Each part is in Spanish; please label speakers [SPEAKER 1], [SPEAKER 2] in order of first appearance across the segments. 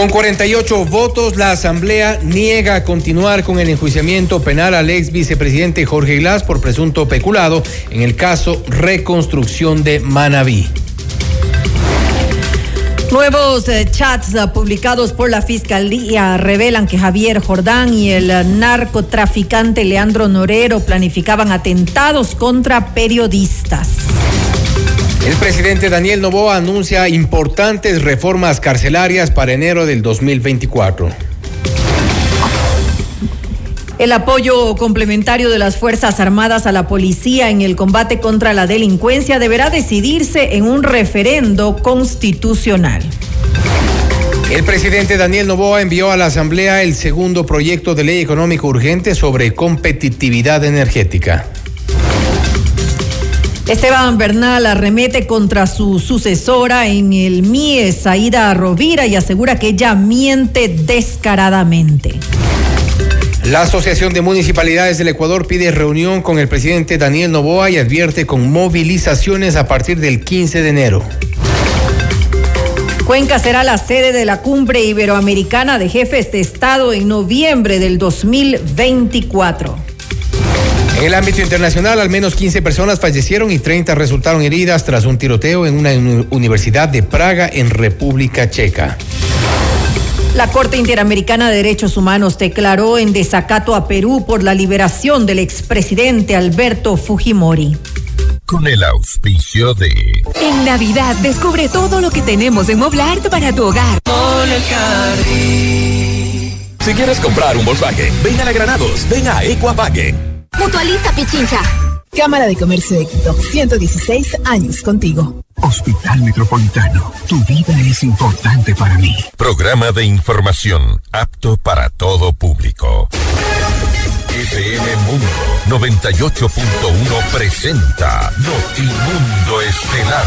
[SPEAKER 1] Con 48 votos, la Asamblea niega continuar con el enjuiciamiento penal al ex vicepresidente Jorge Glass por presunto peculado en el caso Reconstrucción de Manabí.
[SPEAKER 2] Nuevos eh, chats eh, publicados por la Fiscalía revelan que Javier Jordán y el eh, narcotraficante Leandro Norero planificaban atentados contra periodistas.
[SPEAKER 1] El presidente Daniel Novoa anuncia importantes reformas carcelarias para enero del 2024.
[SPEAKER 2] El apoyo complementario de las Fuerzas Armadas a la policía en el combate contra la delincuencia deberá decidirse en un referendo constitucional.
[SPEAKER 1] El presidente Daniel Novoa envió a la Asamblea el segundo proyecto de ley económico urgente sobre competitividad energética.
[SPEAKER 2] Esteban Bernal arremete contra su sucesora en el MIES, Aida Rovira, y asegura que ella miente descaradamente.
[SPEAKER 1] La Asociación de Municipalidades del Ecuador pide reunión con el presidente Daniel Novoa y advierte con movilizaciones a partir del 15 de enero.
[SPEAKER 2] Cuenca será la sede de la cumbre iberoamericana de jefes de Estado en noviembre del 2024.
[SPEAKER 1] En el ámbito internacional, al menos 15 personas fallecieron y 30 resultaron heridas tras un tiroteo en una universidad de Praga, en República Checa.
[SPEAKER 2] La Corte Interamericana de Derechos Humanos declaró en desacato a Perú por la liberación del expresidente Alberto Fujimori.
[SPEAKER 3] Con el auspicio de...
[SPEAKER 4] En Navidad descubre todo lo que tenemos en Moblart para tu hogar.
[SPEAKER 5] Si quieres comprar un Volkswagen, ven a la Granados, ven a Equavagen.
[SPEAKER 6] Mutualista Pichincha.
[SPEAKER 7] Cámara de Comercio de Quito, 116 años contigo.
[SPEAKER 8] Hospital Metropolitano, tu vida es importante para mí.
[SPEAKER 3] Programa de información apto para todo público. FM Mundo 98.1 presenta Notimundo Estelar.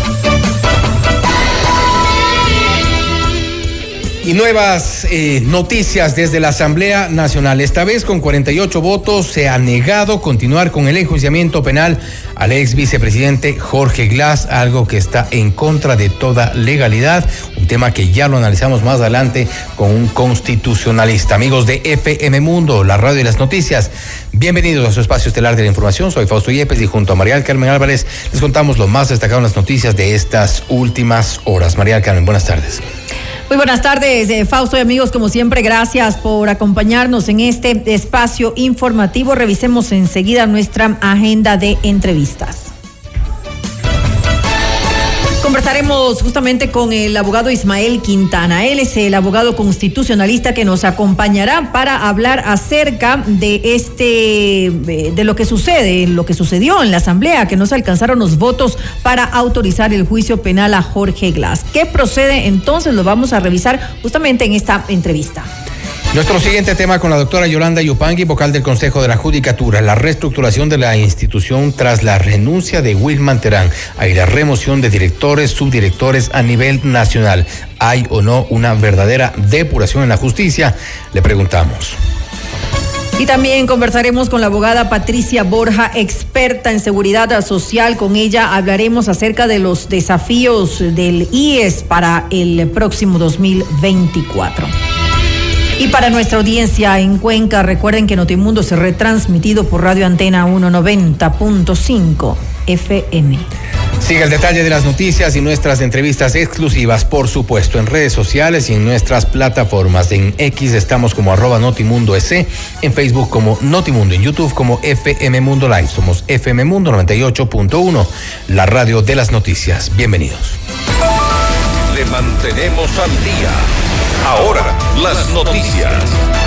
[SPEAKER 1] Y nuevas eh, noticias desde la Asamblea Nacional. Esta vez con 48 votos se ha negado continuar con el enjuiciamiento penal al ex vicepresidente Jorge Glass, algo que está en contra de toda legalidad, un tema que ya lo analizamos más adelante con un constitucionalista. Amigos de FM Mundo, la radio y las noticias, bienvenidos a su espacio estelar de la información. Soy Fausto Yepes y junto a María Carmen Álvarez les contamos lo más destacado en las noticias de estas últimas horas. María Carmen, buenas tardes.
[SPEAKER 2] Muy buenas tardes, eh, Fausto y amigos. Como siempre, gracias por acompañarnos en este espacio informativo. Revisemos enseguida nuestra agenda de entrevistas. Conversaremos justamente con el abogado Ismael Quintana. Él es el abogado constitucionalista que nos acompañará para hablar acerca de este, de lo que sucede, lo que sucedió en la asamblea, que no se alcanzaron los votos para autorizar el juicio penal a Jorge Glass. ¿Qué procede entonces? Lo vamos a revisar justamente en esta entrevista.
[SPEAKER 1] Nuestro siguiente tema con la doctora Yolanda Yupangui, vocal del Consejo de la Judicatura, la reestructuración de la institución tras la renuncia de Wilman Terán. Hay la remoción de directores, subdirectores a nivel nacional. ¿Hay o no una verdadera depuración en la justicia? Le preguntamos.
[SPEAKER 2] Y también conversaremos con la abogada Patricia Borja, experta en seguridad social. Con ella hablaremos acerca de los desafíos del IES para el próximo 2024. Y para nuestra audiencia en Cuenca, recuerden que Notimundo se retransmitido por Radio Antena 190.5 FM.
[SPEAKER 1] Sigue el detalle de las noticias y nuestras entrevistas exclusivas, por supuesto, en redes sociales y en nuestras plataformas. En X estamos como arroba Notimundo S, en Facebook como Notimundo, en YouTube como FM Mundo Live. Somos FM Mundo 98.1, la radio de las noticias. Bienvenidos.
[SPEAKER 3] Mantenemos al día. Ahora, las noticias.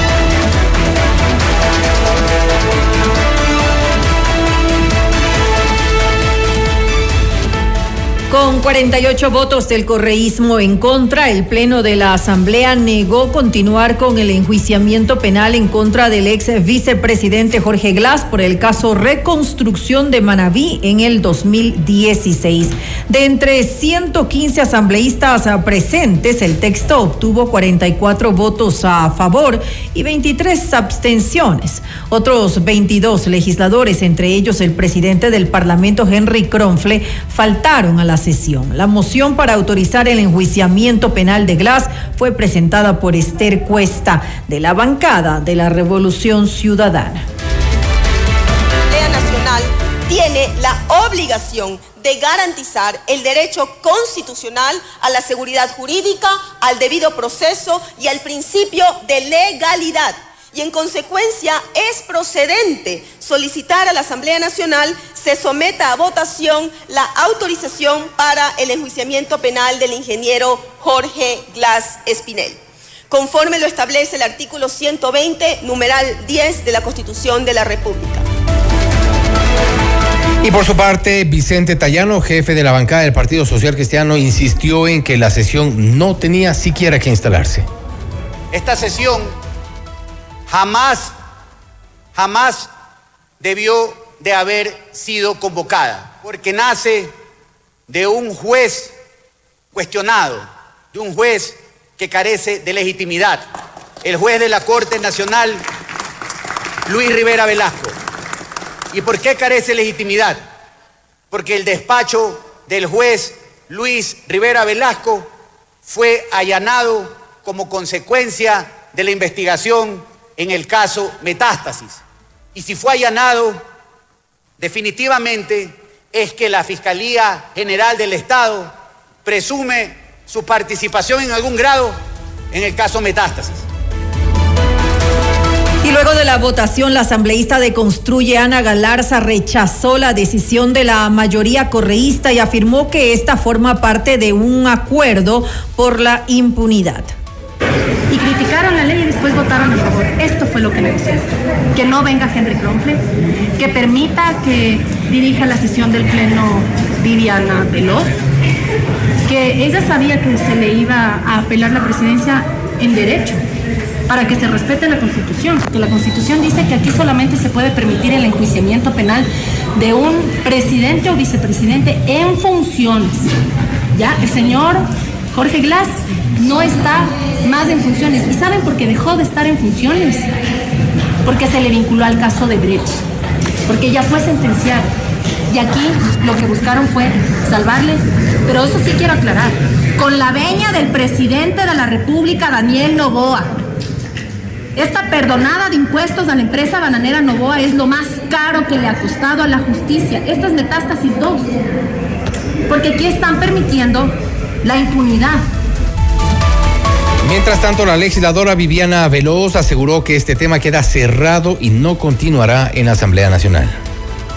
[SPEAKER 2] Con 48 votos del correísmo en contra, el Pleno de la Asamblea negó continuar con el enjuiciamiento penal en contra del ex vicepresidente Jorge Glass por el caso Reconstrucción de Manabí en el 2016. De entre 115 asambleístas presentes, el texto obtuvo 44 votos a favor y 23 abstenciones. Otros 22 legisladores, entre ellos el presidente del Parlamento Henry Kronfle, faltaron a las La moción para autorizar el enjuiciamiento penal de Glass fue presentada por Esther Cuesta de la bancada de la Revolución Ciudadana.
[SPEAKER 6] La Nacional tiene la obligación de garantizar el derecho constitucional a la seguridad jurídica, al debido proceso y al principio de legalidad y en consecuencia es procedente solicitar a la Asamblea Nacional se someta a votación la autorización para el enjuiciamiento penal del ingeniero Jorge Glass Espinel, conforme lo establece el artículo 120, numeral 10 de la Constitución de la República.
[SPEAKER 1] Y por su parte, Vicente Tallano, jefe de la bancada del Partido Social Cristiano, insistió en que la sesión no tenía siquiera que instalarse.
[SPEAKER 9] Esta sesión jamás, jamás debió de haber sido convocada, porque nace de un juez cuestionado, de un juez que carece de legitimidad, el juez de la Corte Nacional, Luis Rivera Velasco. ¿Y por qué carece legitimidad? Porque el despacho del juez Luis Rivera Velasco fue allanado como consecuencia de la investigación en el caso Metástasis. Y si fue allanado, definitivamente es que la Fiscalía General del Estado presume su participación en algún grado en el caso Metástasis.
[SPEAKER 2] Y luego de la votación, la asambleísta de Construye, Ana Galarza, rechazó la decisión de la mayoría correísta y afirmó que esta forma parte de un acuerdo por la impunidad
[SPEAKER 10] y la ley y después votaron a favor. Esto fue lo que negociaron. Que no venga Henry Kronfle, que permita que dirija la sesión del Pleno Viviana Veloz, que ella sabía que se le iba a apelar la presidencia en derecho para que se respete la Constitución, que la Constitución dice que aquí solamente se puede permitir el enjuiciamiento penal de un presidente o vicepresidente en funciones. Ya, el señor Jorge Glass no está más en funciones. ¿Y saben por qué dejó de estar en funciones? Porque se le vinculó al caso de Brecht. Porque ya fue sentenciado. Y aquí lo que buscaron fue salvarle. Pero eso sí quiero aclarar. Con la veña del presidente de la República, Daniel Novoa. Esta perdonada de impuestos a la empresa bananera Novoa es lo más caro que le ha costado a la justicia. Esta es metástasis 2. Porque aquí están permitiendo la impunidad.
[SPEAKER 1] Mientras tanto, la legisladora Viviana Veloz aseguró que este tema queda cerrado y no continuará en la Asamblea Nacional.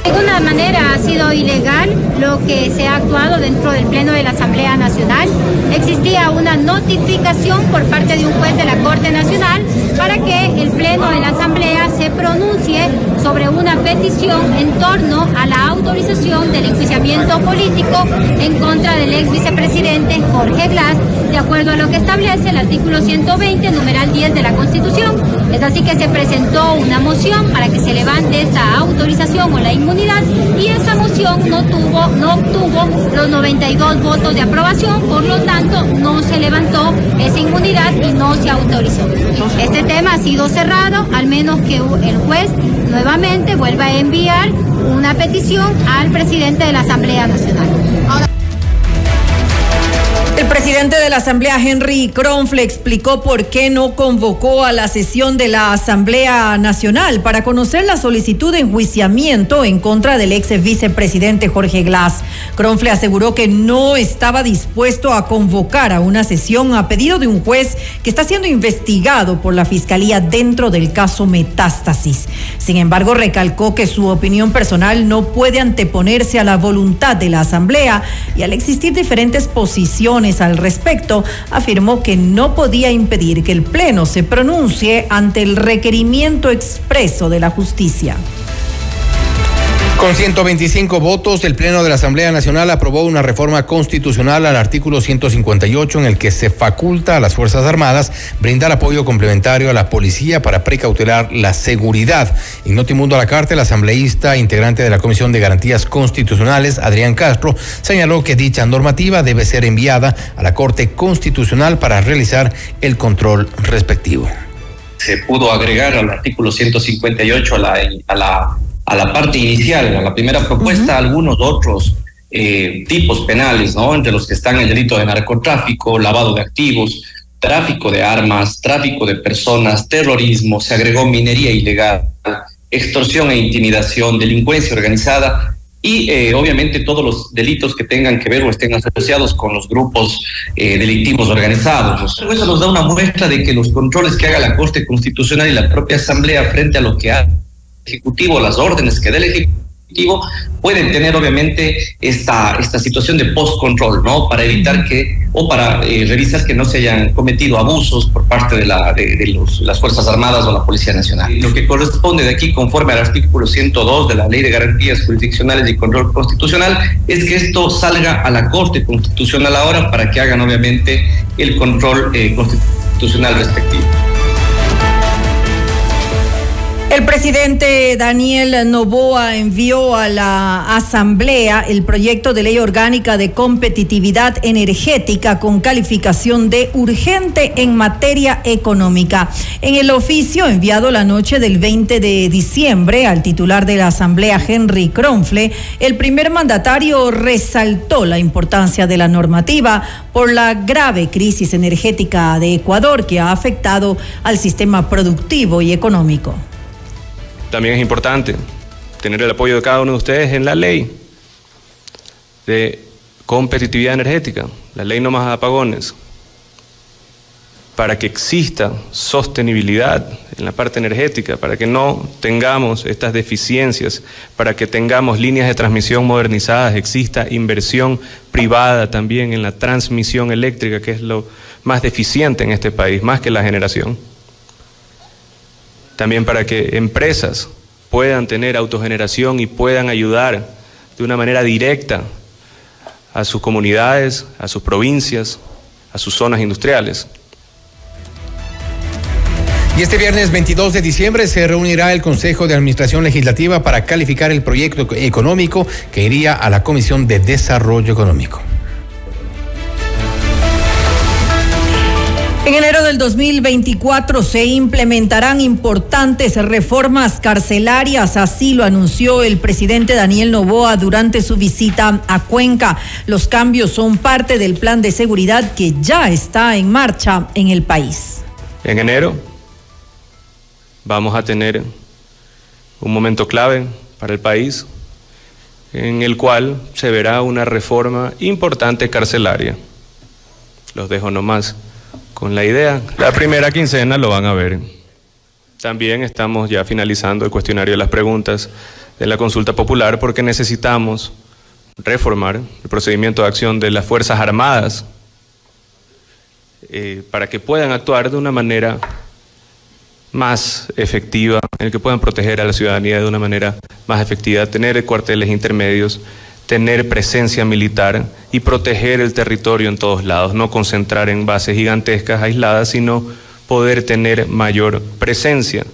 [SPEAKER 11] De alguna manera ha sido ilegal lo que se ha actuado dentro del Pleno de la Asamblea Nacional. Existía una notificación por parte de un juez de la Corte Nacional para que el Pleno de la Asamblea se pronuncie sobre una petición en torno a la autorización del enjuiciamiento político en contra del ex vicepresidente Jorge Glass, de acuerdo a lo que establece el artículo 120, numeral 10 de la Constitución. Es así que se presentó una moción para que se levante esta autorización o la inmunidad y esa moción no tuvo, no obtuvo los 92 votos de aprobación, por lo tanto no se levantó esa inmunidad y no se autorizó. Este tema ha sido cerrado, al menos que el juez nuevamente vuelva a enviar una petición al presidente de la Asamblea Nacional.
[SPEAKER 2] El presidente de la Asamblea, Henry Kronfle, explicó por qué no convocó a la sesión de la Asamblea Nacional para conocer la solicitud de enjuiciamiento en contra del ex vicepresidente Jorge Glass. Kronfle aseguró que no estaba dispuesto a convocar a una sesión a pedido de un juez que está siendo investigado por la Fiscalía dentro del caso Metástasis. Sin embargo, recalcó que su opinión personal no puede anteponerse a la voluntad de la Asamblea y al existir diferentes posiciones al respecto, afirmó que no podía impedir que el Pleno se pronuncie ante el requerimiento expreso de la justicia.
[SPEAKER 1] Con 125 votos, el Pleno de la Asamblea Nacional aprobó una reforma constitucional al artículo 158 en el que se faculta a las Fuerzas Armadas brindar apoyo complementario a la policía para precautelar la seguridad. En Notimundo a la Carta, el asambleísta integrante de la Comisión de Garantías Constitucionales, Adrián Castro, señaló que dicha normativa debe ser enviada a la Corte Constitucional para realizar el control respectivo.
[SPEAKER 12] Se pudo agregar al artículo 158 a la, a la a la parte inicial, a la primera propuesta, algunos otros eh, tipos penales, ¿no? Entre los que están el delito de narcotráfico, lavado de activos, tráfico de armas, tráfico de personas, terrorismo, se agregó minería ilegal, extorsión e intimidación, delincuencia organizada y eh, obviamente todos los delitos que tengan que ver o estén asociados con los grupos eh, delictivos organizados. Eso nos da una muestra de que los controles que haga la Corte Constitucional y la propia Asamblea frente a lo que ha Ejecutivo, las órdenes que dé el Ejecutivo, pueden tener obviamente esta, esta situación de post-control, ¿no? Para evitar que, o para eh, revisar que no se hayan cometido abusos por parte de, las Fuerzas Armadas o la Policía Nacional. Lo que corresponde de aquí, conforme al artículo 102 de la Ley de Garantías Jurisdiccionales y Control Constitucional, es que esto salga a la Corte Constitucional ahora para que hagan obviamente el control eh, constitucional respectivo.
[SPEAKER 2] El presidente Daniel Novoa envió a la Asamblea el proyecto de ley orgánica de competitividad energética con calificación de urgente en materia económica. En el oficio enviado la noche del 20 de diciembre al titular de la Asamblea, Henry Kronfle, el primer mandatario resaltó la importancia de la normativa por la grave crisis energética de Ecuador que ha afectado al sistema productivo y económico.
[SPEAKER 13] También es importante tener el apoyo de cada uno de ustedes en la ley de competitividad energética, la ley no más apagones, para que exista sostenibilidad en la parte energética, para que no tengamos estas deficiencias, para que tengamos líneas de transmisión modernizadas, exista inversión privada también en la transmisión eléctrica, que es lo más deficiente en este país, más que la generación también para que empresas puedan tener autogeneración y puedan ayudar de una manera directa a sus comunidades, a sus provincias, a sus zonas industriales.
[SPEAKER 1] Y este viernes 22 de diciembre se reunirá el Consejo de Administración Legislativa para calificar el proyecto económico que iría a la Comisión de Desarrollo Económico.
[SPEAKER 2] En enero del 2024 se implementarán importantes reformas carcelarias, así lo anunció el presidente Daniel Novoa durante su visita a Cuenca. Los cambios son parte del plan de seguridad que ya está en marcha en el país.
[SPEAKER 13] En enero vamos a tener un momento clave para el país en el cual se verá una reforma importante carcelaria. Los dejo nomás con la idea. La primera quincena lo van a ver. También estamos ya finalizando el cuestionario de las preguntas de la consulta popular porque necesitamos reformar el procedimiento de acción de las Fuerzas Armadas eh, para que puedan actuar de una manera más efectiva, en el que puedan proteger a la ciudadanía de una manera más efectiva, tener cuarteles intermedios tener presencia militar y proteger el territorio en todos lados, no concentrar en bases gigantescas aisladas, sino poder tener mayor presencia.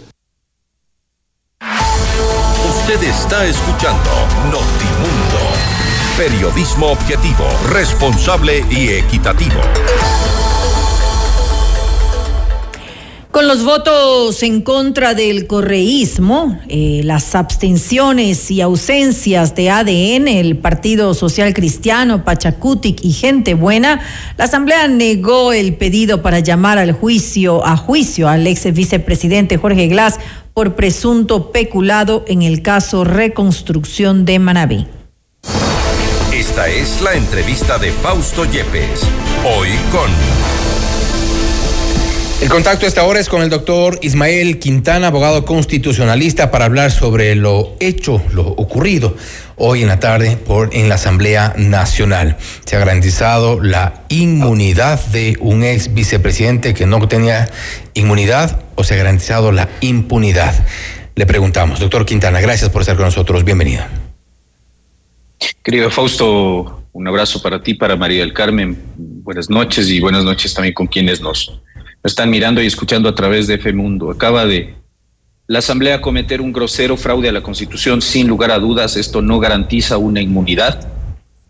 [SPEAKER 3] Usted está escuchando Notimundo, periodismo objetivo, responsable y equitativo.
[SPEAKER 2] Con los votos en contra del correísmo, eh, las abstenciones y ausencias de ADN, el Partido Social Cristiano, Pachacutic y Gente Buena, la Asamblea negó el pedido para llamar al juicio, a juicio al ex vicepresidente Jorge Glass por presunto peculado en el caso Reconstrucción de Manabí.
[SPEAKER 3] Esta es la entrevista de Fausto Yepes, hoy con...
[SPEAKER 1] El contacto a esta hora es con el doctor Ismael Quintana, abogado constitucionalista, para hablar sobre lo hecho, lo ocurrido hoy en la tarde por, en la Asamblea Nacional. Se ha garantizado la inmunidad de un ex vicepresidente que no tenía inmunidad o se ha garantizado la impunidad. Le preguntamos, doctor Quintana, gracias por estar con nosotros. Bienvenido.
[SPEAKER 14] Querido Fausto, un abrazo para ti, para María del Carmen. Buenas noches y buenas noches también con quienes nos están mirando y escuchando a través de F Mundo. Acaba de la Asamblea cometer un grosero fraude a la Constitución, sin lugar a dudas, esto no garantiza una inmunidad.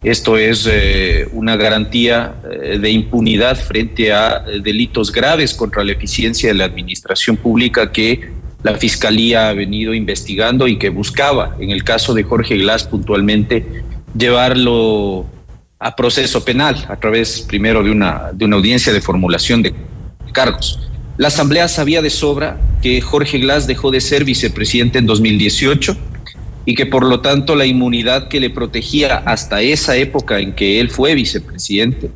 [SPEAKER 14] Esto es eh, una garantía eh, de impunidad frente a eh, delitos graves contra la eficiencia de la administración pública que la Fiscalía ha venido investigando y que buscaba, en el caso de Jorge Glass puntualmente, llevarlo a proceso penal a través primero de una, de una audiencia de formulación de cargos. La Asamblea sabía de sobra que Jorge Glass dejó de ser vicepresidente en 2018 y que por lo tanto la inmunidad que le protegía hasta esa época en que él fue vicepresidente,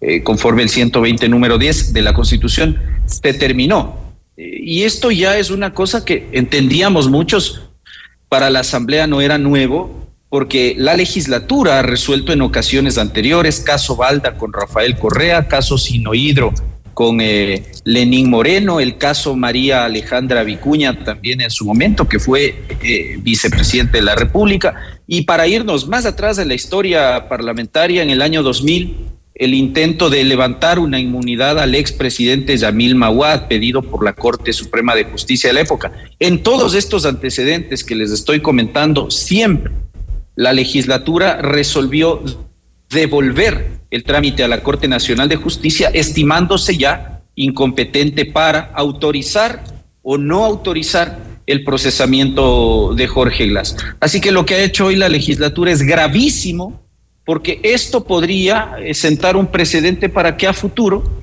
[SPEAKER 14] eh, conforme el 120 número 10 de la Constitución, se terminó. Eh, y esto ya es una cosa que entendíamos muchos, para la Asamblea no era nuevo, porque la legislatura ha resuelto en ocasiones anteriores, caso Balda con Rafael Correa, caso Sinohidro con eh, Lenín Moreno, el caso María Alejandra Vicuña también en su momento, que fue eh, vicepresidente de la República. Y para irnos más atrás de la historia parlamentaria, en el año 2000, el intento de levantar una inmunidad al expresidente Yamil Mawad, pedido por la Corte Suprema de Justicia de la época. En todos estos antecedentes que les estoy comentando, siempre la legislatura resolvió devolver el trámite a la Corte Nacional de Justicia, estimándose ya incompetente para autorizar o no autorizar el procesamiento de Jorge Glass. Así que lo que ha hecho hoy la legislatura es gravísimo, porque esto podría eh, sentar un precedente para que a futuro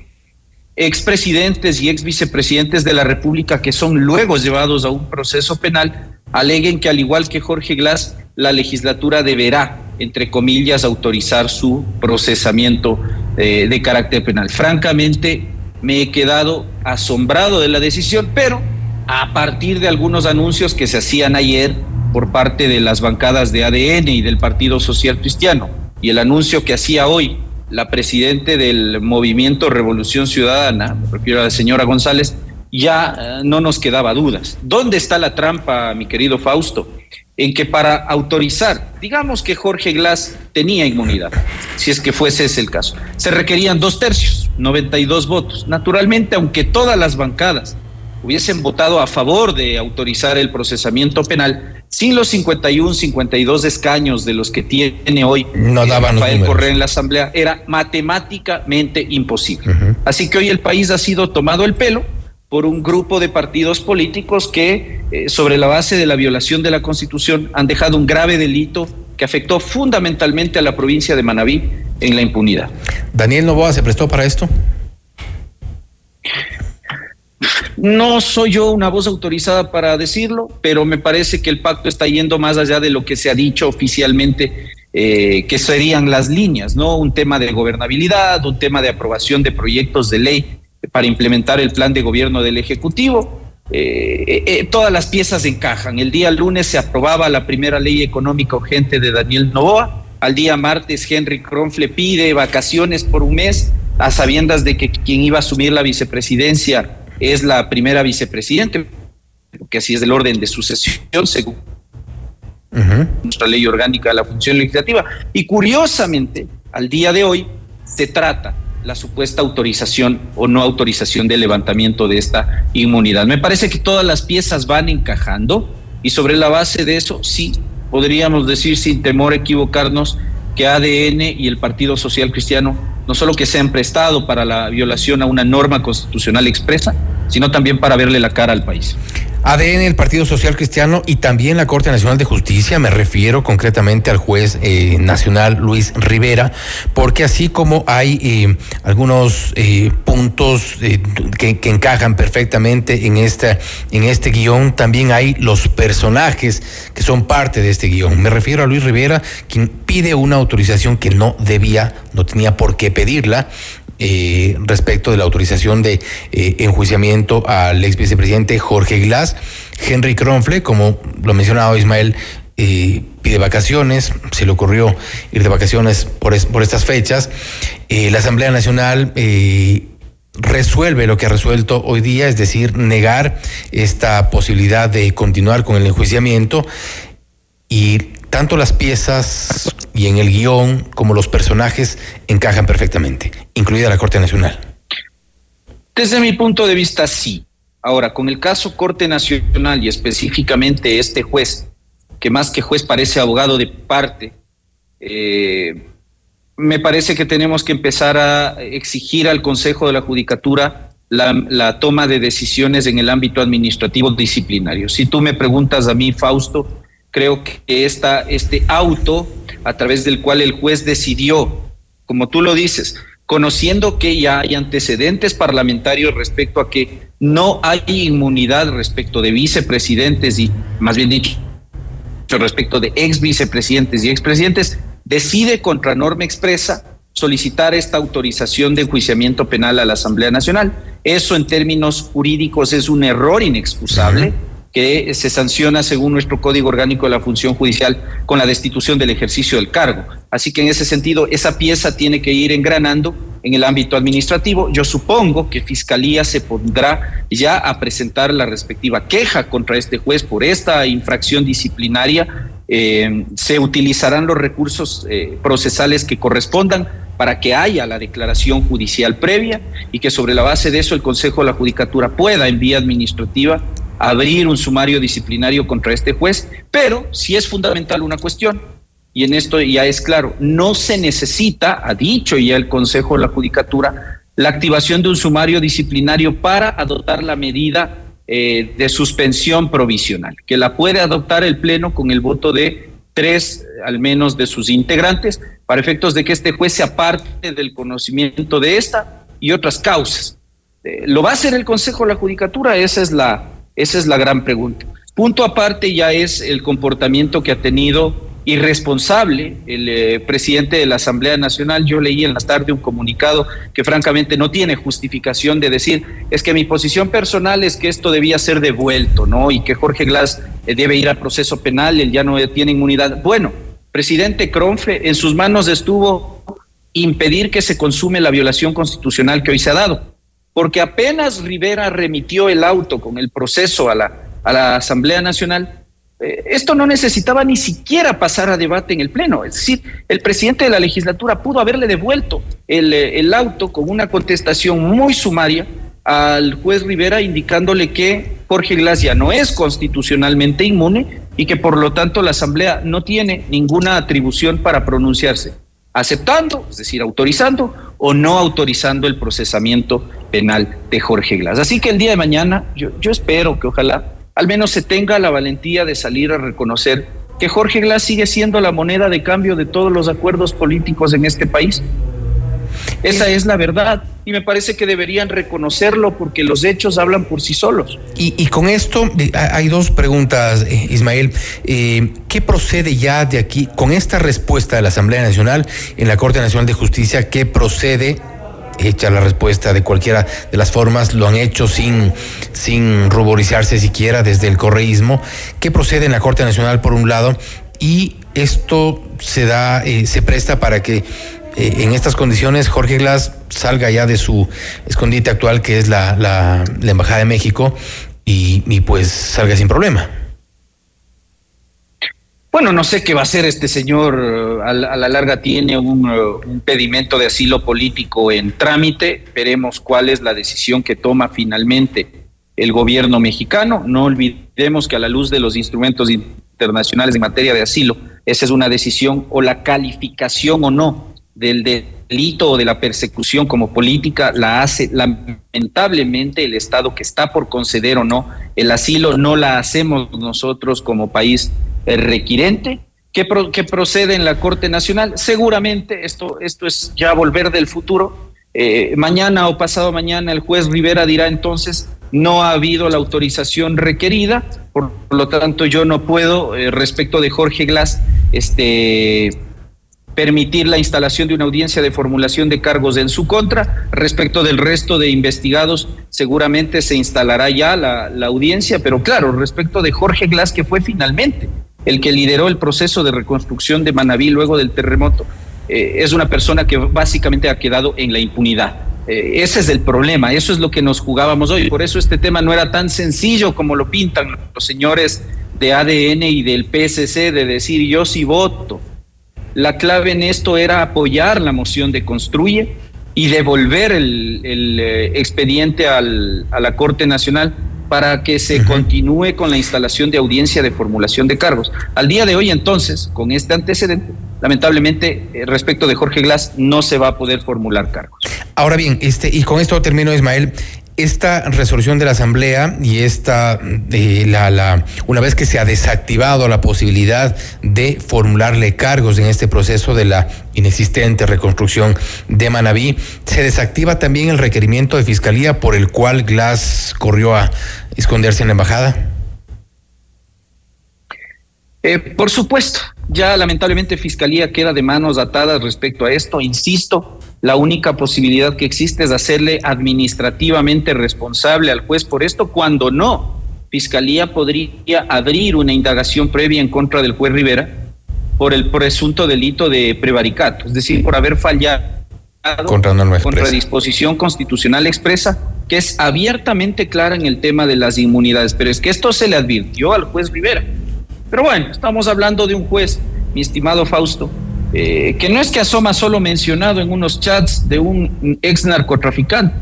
[SPEAKER 14] expresidentes y ex vicepresidentes de la República que son luego llevados a un proceso penal aleguen que al igual que Jorge Glass, la legislatura deberá entre comillas, autorizar su procesamiento eh, de carácter penal. Francamente, me he quedado asombrado de la decisión, pero a partir de algunos anuncios que se hacían ayer por parte de las bancadas de ADN y del Partido Social Cristiano, y el anuncio que hacía hoy la presidente del movimiento Revolución Ciudadana, me refiero a la señora González, ya eh, no nos quedaba dudas. ¿Dónde está la trampa, mi querido Fausto? En que para autorizar, digamos que Jorge Glass tenía inmunidad, si es que fuese ese el caso, se requerían dos tercios, 92 votos. Naturalmente, aunque todas las bancadas hubiesen votado a favor de autorizar el procesamiento penal, sin los 51, 52 escaños de los que tiene hoy
[SPEAKER 1] no daban
[SPEAKER 14] Rafael Correa en la Asamblea, era matemáticamente imposible. Así que hoy el país ha sido tomado el pelo por un grupo de partidos políticos que, eh, sobre la base de la violación de la Constitución, han dejado un grave delito que afectó fundamentalmente a la provincia de Manabí en la impunidad.
[SPEAKER 1] ¿Daniel Novoa se prestó para esto?
[SPEAKER 14] No soy yo una voz autorizada para decirlo, pero me parece que el pacto está yendo más allá de lo que se ha dicho oficialmente, eh, que serían las líneas, ¿no? Un tema de gobernabilidad, un tema de aprobación de proyectos de ley para implementar el plan de gobierno del Ejecutivo. Eh, eh, eh, todas las piezas encajan. El día lunes se aprobaba la primera ley económica urgente de Daniel Novoa. Al día martes, Henry Kronfle pide vacaciones por un mes, a sabiendas de que quien iba a asumir la vicepresidencia es la primera vicepresidente, porque así es el orden de sucesión, según nuestra ley orgánica de la función legislativa. Y curiosamente, al día de hoy, se trata la supuesta autorización o no autorización de levantamiento de esta inmunidad. Me parece que todas las piezas van encajando y sobre la base de eso sí podríamos decir sin temor a equivocarnos que ADN y el Partido Social Cristiano no solo que se han prestado para la violación a una norma constitucional expresa, sino también para verle la cara al país.
[SPEAKER 1] ADN, el Partido Social Cristiano y también la Corte Nacional de Justicia, me refiero concretamente al juez eh, nacional Luis Rivera, porque así como hay eh, algunos eh, puntos que, encajan perfectamente en, en este guion, también hay los personajes que son parte de este guion. Me refiero a Luis Rivera, quien pide una autorización que no debía, no tenía por qué pedirla, eh, respecto de la autorización de eh, enjuiciamiento al ex vicepresidente Jorge Glass. Henry Kronfle, como lo mencionaba Ismael, eh, pide vacaciones, se le ocurrió ir de vacaciones por, por estas fechas. la Asamblea Nacional resuelve lo que ha resuelto hoy día, es decir, negar esta posibilidad de continuar con el enjuiciamiento y tanto las piezas y en el guion como los personajes encajan perfectamente, incluida la Corte Nacional.
[SPEAKER 14] Desde mi punto de vista, sí. Ahora, con el caso Corte Nacional y específicamente este juez, que más que juez parece abogado de parte, eh, me parece que tenemos que empezar a exigir al Consejo de la Judicatura la, la, toma de decisiones en el ámbito administrativo disciplinario. Si tú me preguntas a mí, Fausto, creo que esta, este auto a través del cual el juez decidió, como tú lo dices, conociendo que ya hay antecedentes parlamentarios respecto a que no hay inmunidad respecto de vicepresidentes y, más bien dicho, respecto de ex vicepresidentes y expresidentes, decide contra norma expresa solicitar esta autorización de enjuiciamiento penal a la Asamblea Nacional. Eso en términos jurídicos es un error inexcusable que se sanciona según nuestro Código Orgánico de la Función Judicial con la destitución del ejercicio del cargo. Así que en ese sentido, esa pieza tiene que ir engranando en el ámbito administrativo. Yo supongo que Fiscalía se pondrá ya a presentar la respectiva queja contra este juez por esta infracción disciplinaria. Eh, se utilizarán los recursos eh, procesales que correspondan para que haya la declaración judicial previa y que sobre la base de eso el Consejo de la Judicatura pueda en vía administrativa abrir un sumario disciplinario contra este juez, pero si es fundamental una cuestión, y en esto ya es claro, no se necesita, ha dicho ya el Consejo de la Judicatura, la activación de un sumario disciplinario para adoptar la medida eh, de suspensión provisional, que la puede adoptar el Pleno con el voto de tres al menos de sus integrantes, para efectos de que este juez se aparte del conocimiento de esta y otras causas. Eh, ¿Lo va a hacer el Consejo de la Judicatura? Esa es la, esa es la gran pregunta. Punto aparte ya es el comportamiento que ha tenido irresponsable el eh, presidente de la Asamblea Nacional. Yo leí en la tarde un comunicado que francamente no tiene justificación de decir, es que mi posición personal es que esto debía ser devuelto, ¿no? Y que Jorge Glass eh, debe ir al proceso penal, él ya no tiene inmunidad. Bueno, presidente Cronfe, en sus manos estuvo impedir que se consume la violación constitucional que hoy se ha dado porque apenas Rivera remitió el auto con el proceso a la, a la Asamblea Nacional, eh, esto no necesitaba ni siquiera pasar a debate en el Pleno. Es decir, el presidente de la legislatura pudo haberle devuelto el, eh, el auto con una contestación muy sumaria al juez Rivera indicándole que Jorge Glass ya no es constitucionalmente inmune y que por lo tanto la Asamblea no tiene ninguna atribución para pronunciarse, aceptando, es decir, autorizando o no autorizando el procesamiento penal de Jorge Glass. Así que el día de mañana yo, espero que ojalá al menos se tenga la valentía de salir a reconocer que Jorge Glass sigue siendo la moneda de cambio de todos los acuerdos políticos en este país. Esa es la verdad y me parece que deberían reconocerlo porque los hechos hablan por sí solos.
[SPEAKER 1] Y, con esto eh, hay dos preguntas, eh, Ismael. Eh, ¿Qué procede ya de aquí con esta respuesta de la Asamblea Nacional en la Corte Nacional de Justicia? ¿Qué procede? Hecha la respuesta de cualquiera de las formas, lo han hecho sin, sin ruborizarse siquiera desde el correísmo. ¿Qué procede en la Corte Nacional por un lado? Y esto se da, se presta para que eh, en estas condiciones Jorge Glass salga ya de su escondite actual, que es la, Embajada de México, y, pues salga sin problema.
[SPEAKER 14] Bueno, no sé qué va a hacer este señor. A la, larga tiene un, un, pedimento de asilo político en trámite. Veremos cuál es la decisión que toma finalmente el gobierno mexicano. No olvidemos que a la luz de los instrumentos internacionales en materia de asilo, esa es una decisión o la calificación o no del delito o de la persecución como política la hace lamentablemente el Estado que está por conceder o no el asilo, no la hacemos nosotros como país requirente. Que, que procede en la Corte Nacional. Seguramente esto, esto es ya volver del futuro. Eh, mañana o pasado mañana el juez Rivera dirá entonces no ha habido la autorización requerida, por lo tanto yo no puedo eh, respecto de Jorge Glass este permitir la instalación de una audiencia de formulación de cargos en su contra. Respecto del resto de investigados, seguramente se instalará ya la, audiencia, pero claro, respecto de Jorge Glass, que fue finalmente el que lideró el proceso de reconstrucción de Manabí luego del terremoto, eh, es una persona que básicamente ha quedado en la impunidad. Eh, ese es el problema, eso es lo que nos jugábamos hoy. Por eso este tema no era tan sencillo como lo pintan los señores de ADN y del PSC de decir yo sí voto. La clave en esto era apoyar la moción de construye y devolver el, eh, expediente a la Corte Nacional para que se continúe con la instalación de audiencia de formulación de cargos. Al día de hoy, entonces, con este antecedente, lamentablemente, eh, respecto de Jorge Glass, no se va a poder formular cargos.
[SPEAKER 1] Ahora bien, este, y con esto termino, Ismael, esta resolución de la Asamblea y esta, eh, la, la, una vez que se ha desactivado la posibilidad de formularle cargos en este proceso de la inexistente reconstrucción de Manabí, se desactiva también el requerimiento de fiscalía por el cual Glass corrió a esconderse en la embajada.
[SPEAKER 14] Eh, por supuesto, ya lamentablemente Fiscalía queda de manos atadas respecto a esto. Insisto, la única posibilidad que existe es hacerle administrativamente responsable al juez por esto, cuando no, Fiscalía podría abrir una indagación previa en contra del juez Rivera por el presunto delito de prevaricato, es decir, por haber fallado contra, contra disposición constitucional expresa, que es abiertamente clara en el tema de las inmunidades. Pero es que esto se le advirtió al juez Rivera. Pero bueno, estamos hablando de un juez, mi estimado Fausto, eh, que no es que asoma solo mencionado en unos chats de un ex narcotraficante,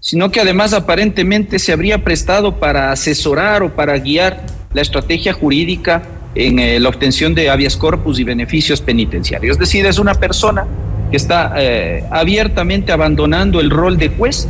[SPEAKER 14] sino que además aparentemente se habría prestado para asesorar o para guiar la estrategia jurídica en eh, la obtención de habeas corpus y beneficios penitenciarios. Es decir, es una persona que está eh, abiertamente abandonando el rol de juez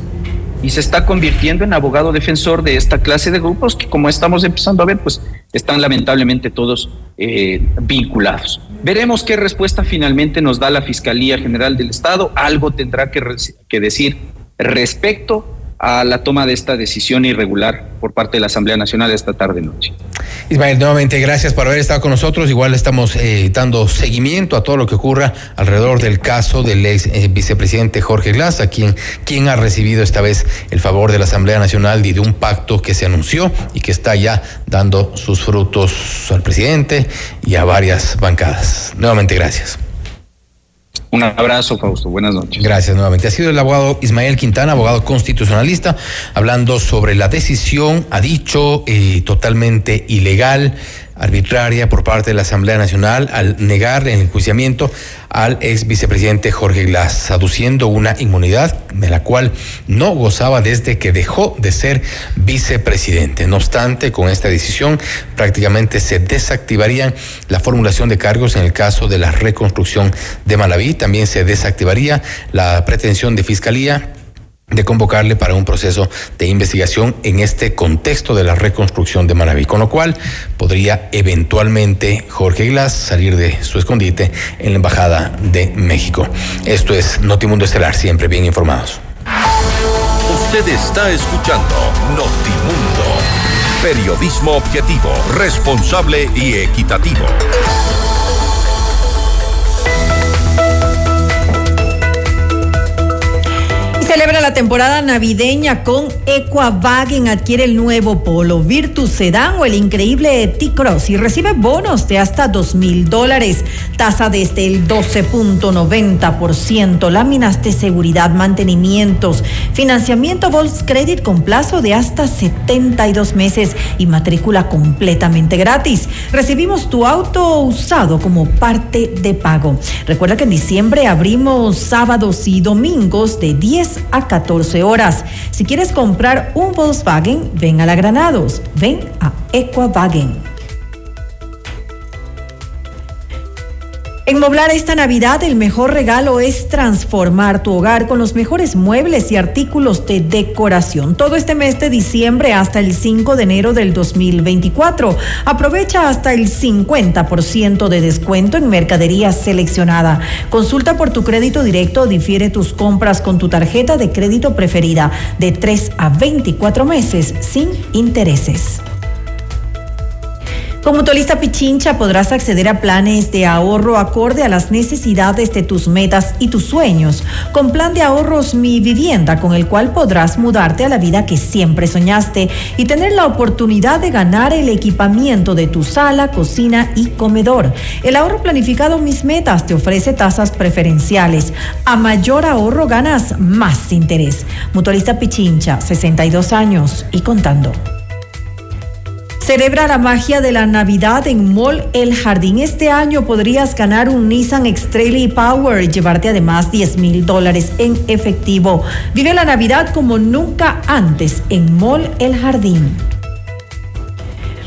[SPEAKER 14] y se está convirtiendo en abogado defensor de esta clase de grupos que como estamos empezando a ver, pues están lamentablemente todos eh, vinculados. Veremos qué respuesta finalmente nos da la Fiscalía General del Estado. Algo tendrá que, que decir respecto a la toma de esta decisión irregular por parte de la Asamblea Nacional esta tarde noche.
[SPEAKER 1] Ismael, nuevamente gracias por haber estado con nosotros. Igual estamos eh, dando seguimiento a todo lo que ocurra alrededor del caso del ex eh, vicepresidente Jorge Glass, a quien, quien ha recibido esta vez el favor de la Asamblea Nacional y de un pacto que se anunció y que está ya dando sus frutos al presidente y a varias bancadas. Nuevamente gracias.
[SPEAKER 14] Un abrazo, Fausto. Buenas noches.
[SPEAKER 1] Gracias nuevamente. Ha sido el abogado Ismael Quintana, abogado constitucionalista, hablando sobre la decisión, ha dicho, eh, totalmente ilegal arbitraria por parte de la Asamblea Nacional al negar el enjuiciamiento al ex vicepresidente Jorge Glass, aduciendo una inmunidad de la cual no gozaba desde que dejó de ser vicepresidente. No obstante, con esta decisión prácticamente se desactivaría la formulación de cargos en el caso de la reconstrucción de Malaví, también se desactivaría la pretensión de fiscalía de convocarle para un proceso de investigación en este contexto de la reconstrucción de Manaví, con lo cual podría eventualmente Jorge Glass salir de su escondite en la Embajada de México. Esto es Notimundo Estelar, siempre bien informados.
[SPEAKER 3] Usted está escuchando Notimundo, periodismo objetivo, responsable y equitativo.
[SPEAKER 2] Celebra la temporada navideña con Equavagen. Adquiere el nuevo Polo Virtus Sedan o el increíble T-Cross y recibe bonos de hasta dos mil dólares. Tasa desde el 12.90%. Láminas de seguridad, mantenimientos, financiamiento Volkscredit con plazo de hasta 72 meses y matrícula completamente gratis. Recibimos tu auto usado como parte de pago. Recuerda que en diciembre abrimos sábados y domingos de 10 a 14 horas. Si quieres comprar un Volkswagen, ven a la Granados, ven a Equavagen. En Moblar esta Navidad el mejor regalo es transformar tu hogar con los mejores muebles y artículos de decoración. Todo este mes de diciembre hasta el 5 de enero del 2024. Aprovecha hasta el 50% de descuento en mercadería seleccionada. Consulta por tu crédito directo o difiere tus compras con tu tarjeta de crédito preferida de 3 a 24 meses sin intereses. Con Mutualista Pichincha podrás acceder a planes de ahorro acorde a las necesidades de tus metas y tus sueños. Con plan de ahorros Mi Vivienda, con el cual podrás mudarte a la vida que siempre soñaste y tener la oportunidad de ganar el equipamiento de tu sala, cocina y comedor. El ahorro planificado Mis Metas te ofrece tasas preferenciales. A mayor ahorro ganas más interés. Mutualista Pichincha, 62 años y contando. Celebra la magia de la Navidad en Mall El Jardín. Este año podrías ganar un Nissan X-Trail Power y llevarte además 10 mil dólares en efectivo. Vive la Navidad como nunca antes en Mall El Jardín.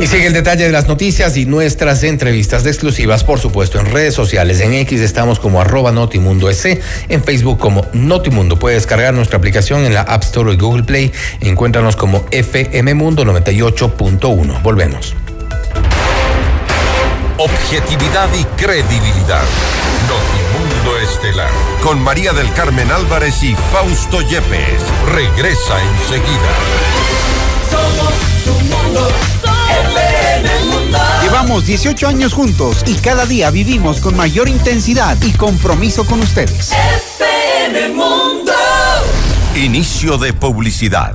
[SPEAKER 1] Y sigue el detalle de las noticias y nuestras entrevistas de exclusivas, por supuesto, en redes sociales. En X estamos como arroba Notimundo S, en Facebook como Notimundo. Puedes descargar nuestra aplicación en la App Store y Google Play. Encuéntranos como FM Mundo 98.1. Volvemos.
[SPEAKER 3] Objetividad y credibilidad. Notimundo Estelar. Con María del Carmen Álvarez y Fausto Yepes. Regresa enseguida.
[SPEAKER 15] Somos tu mundo.
[SPEAKER 16] Llevamos 18 años juntos y cada día vivimos con mayor intensidad y compromiso con ustedes.
[SPEAKER 15] FM Mundo.
[SPEAKER 3] Inicio de publicidad.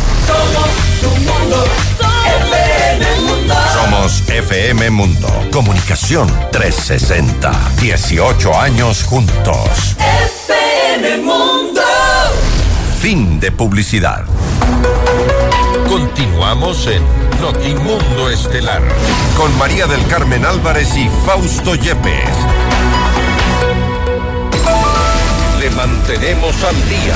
[SPEAKER 15] Somos tu mundo. FM Mundo.
[SPEAKER 3] Somos FM Mundo. Comunicación 360. 18 años juntos.
[SPEAKER 15] FM Mundo.
[SPEAKER 3] Fin de publicidad. Continuamos en Notimundo Estelar con María del Carmen Álvarez y Fausto Yepes. Le mantenemos al día.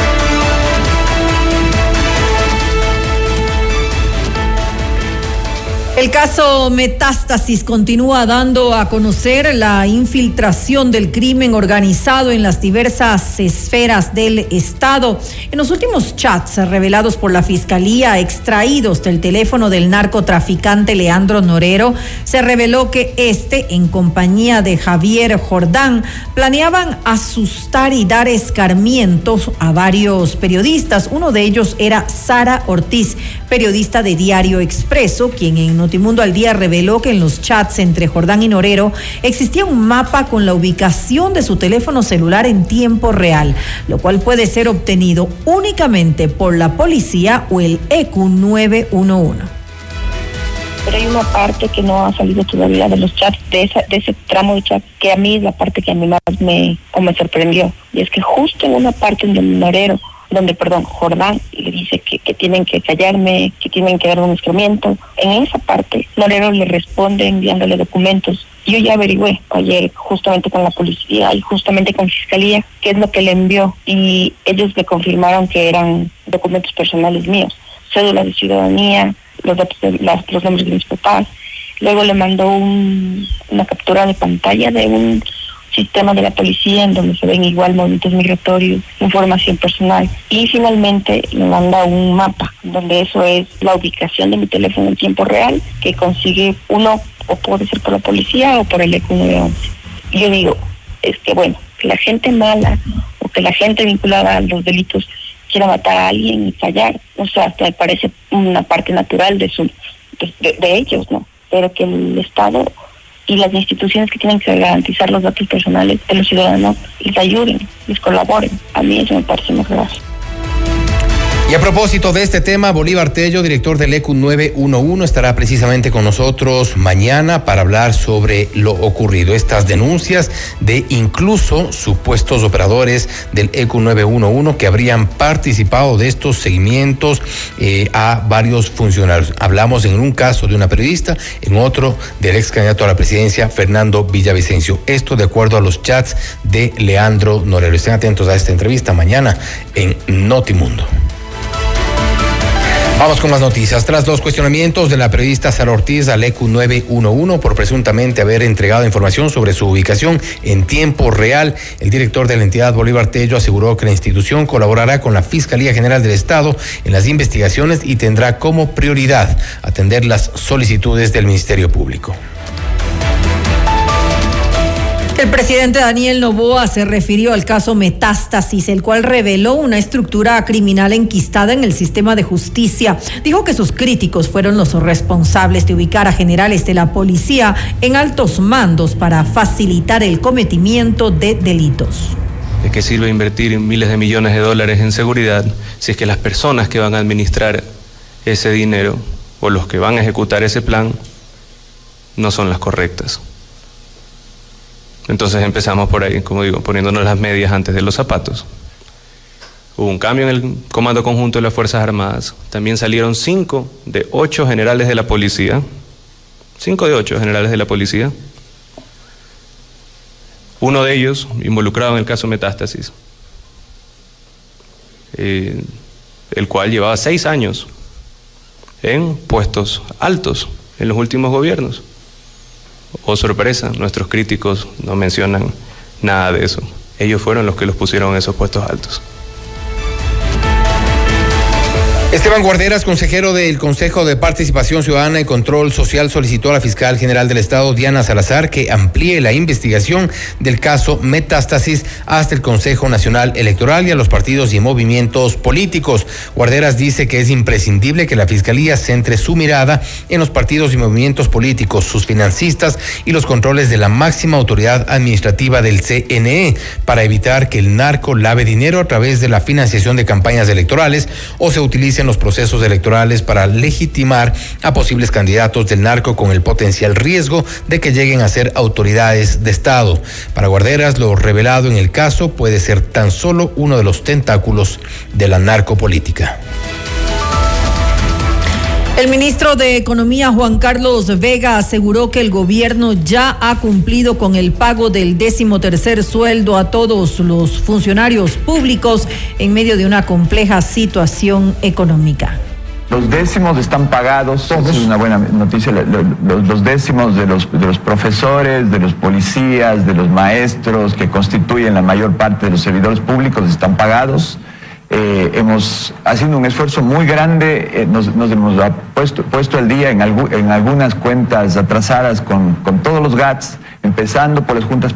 [SPEAKER 2] El caso Metástasis continúa dando a conocer la infiltración del crimen organizado en las diversas esferas del Estado. En los últimos chats revelados por la Fiscalía, extraídos del teléfono del narcotraficante Leandro Norero, se reveló que este, en compañía de Javier Jordán, planeaban asustar y dar escarmientos a varios periodistas. Uno de ellos era Sara Ortiz, periodista de Diario Expreso, quien en Notimundo al Día reveló que en los chats entre Jordán y Norero existía un mapa con la ubicación de su teléfono celular en tiempo real, lo cual puede ser obtenido únicamente por la policía o el EQ 911
[SPEAKER 17] pero hay una parte que no ha salido todavía de los chats, de, ese tramo de chat, que a mí es la parte que a mí más me, sorprendió. Y es que justo en una parte en donde Norero, donde, perdón, Jordán le dice que, que tienen que callarme, que tienen que dar un instrumento, en esa parte Norero le responde enviándole documentos. Yo ya averigüé ayer justamente con la policía y justamente con fiscalía qué es lo que le envió y ellos me confirmaron que eran documentos personales míos cédula de ciudadanía, los datos de las- los nombres de mis papás. Luego le mandó un- una captura de pantalla de un sistema de la policía en donde se ven igual movimientos migratorios, información personal y finalmente me manda un mapa donde eso es la ubicación de mi teléfono en tiempo real que consigue uno o puede ser por la policía o por el ECU 911. Y yo digo, es que bueno, que la gente mala o que la gente vinculada a los delitos quiera matar a alguien y fallar, o sea, hasta me parece una parte natural de su de, ellos, ¿no? Pero que el Estado y las instituciones que tienen que garantizar los datos personales de los ciudadanos les ayuden, les colaboren. A mí eso me parece grave.
[SPEAKER 1] Y a propósito de este tema, Bolívar Tello, director del ECU 911, estará precisamente con nosotros mañana para hablar sobre lo ocurrido. Estas denuncias de incluso supuestos operadores del ECU 911 que habrían participado de estos seguimientos eh, a varios funcionarios. Hablamos en un caso de una periodista, en otro del ex candidato a la presidencia, Fernando Villavicencio. Esto de acuerdo a los chats de Leandro Norero. Estén atentos a esta entrevista mañana en Notimundo. Vamos con más noticias. Tras los cuestionamientos de la periodista Sara Ortiz al ECU 911 por presuntamente haber entregado información sobre su ubicación en tiempo real, el director de la entidad Bolívar Tello aseguró que la institución colaborará con la Fiscalía General del Estado en las investigaciones y tendrá como prioridad atender las solicitudes del Ministerio Público.
[SPEAKER 2] El presidente Daniel Novoa se refirió al caso Metástasis, el cual reveló una estructura criminal enquistada en el sistema de justicia. Dijo que sus críticos fueron los responsables de ubicar a generales de la policía en altos mandos para facilitar el cometimiento de delitos.
[SPEAKER 13] ¿De qué sirve invertir miles de millones de dólares en seguridad si es que las personas que van a administrar ese dinero o los que van a ejecutar ese plan no son las correctas? Entonces empezamos por ahí, como digo, poniéndonos las medias antes de los zapatos. Hubo un cambio en el Comando Conjunto de las Fuerzas Armadas. También salieron cinco de ocho generales de la policía. Cinco de ocho generales de la policía. Uno de ellos involucrado en el caso Metástasis. eh, el cual llevaba seis años en puestos altos en los últimos gobiernos. Oh sorpresa, nuestros críticos no mencionan nada de eso. Ellos fueron los que los pusieron en esos puestos altos.
[SPEAKER 1] Esteban Guarderas, consejero del Consejo de Participación Ciudadana y Control Social, solicitó a la fiscal general del Estado, Diana Salazar, que amplíe la investigación del caso Metástasis hasta el Consejo Nacional Electoral y a los partidos y movimientos políticos. Guarderas dice que es imprescindible que la fiscalía centre su mirada en los partidos y movimientos políticos, sus financistas y los controles de la máxima autoridad administrativa del CNE para evitar que el narco lave dinero a través de la financiación de campañas electorales o se utilice en los procesos electorales para legitimar a posibles candidatos del narco con el potencial riesgo de que lleguen a ser autoridades de Estado. Para Guarderas, lo revelado en el caso puede ser tan solo uno de los tentáculos de la narcopolítica.
[SPEAKER 2] El ministro de Economía, Juan Carlos Vega, aseguró que el gobierno ya ha cumplido con el pago del décimo tercer sueldo a todos los funcionarios públicos en medio de una compleja situación económica.
[SPEAKER 18] Los décimos están pagados, es una buena noticia, lo- lo- los, los décimos de los, de los profesores, de los policías, de los maestros que constituyen la mayor parte de los servidores públicos están pagados. Eh, hemos haciendo un esfuerzo muy grande, eh, nos, nos hemos puesto, puesto al día en, algu- en algunas cuentas atrasadas con, con todos los GATS, empezando por las juntas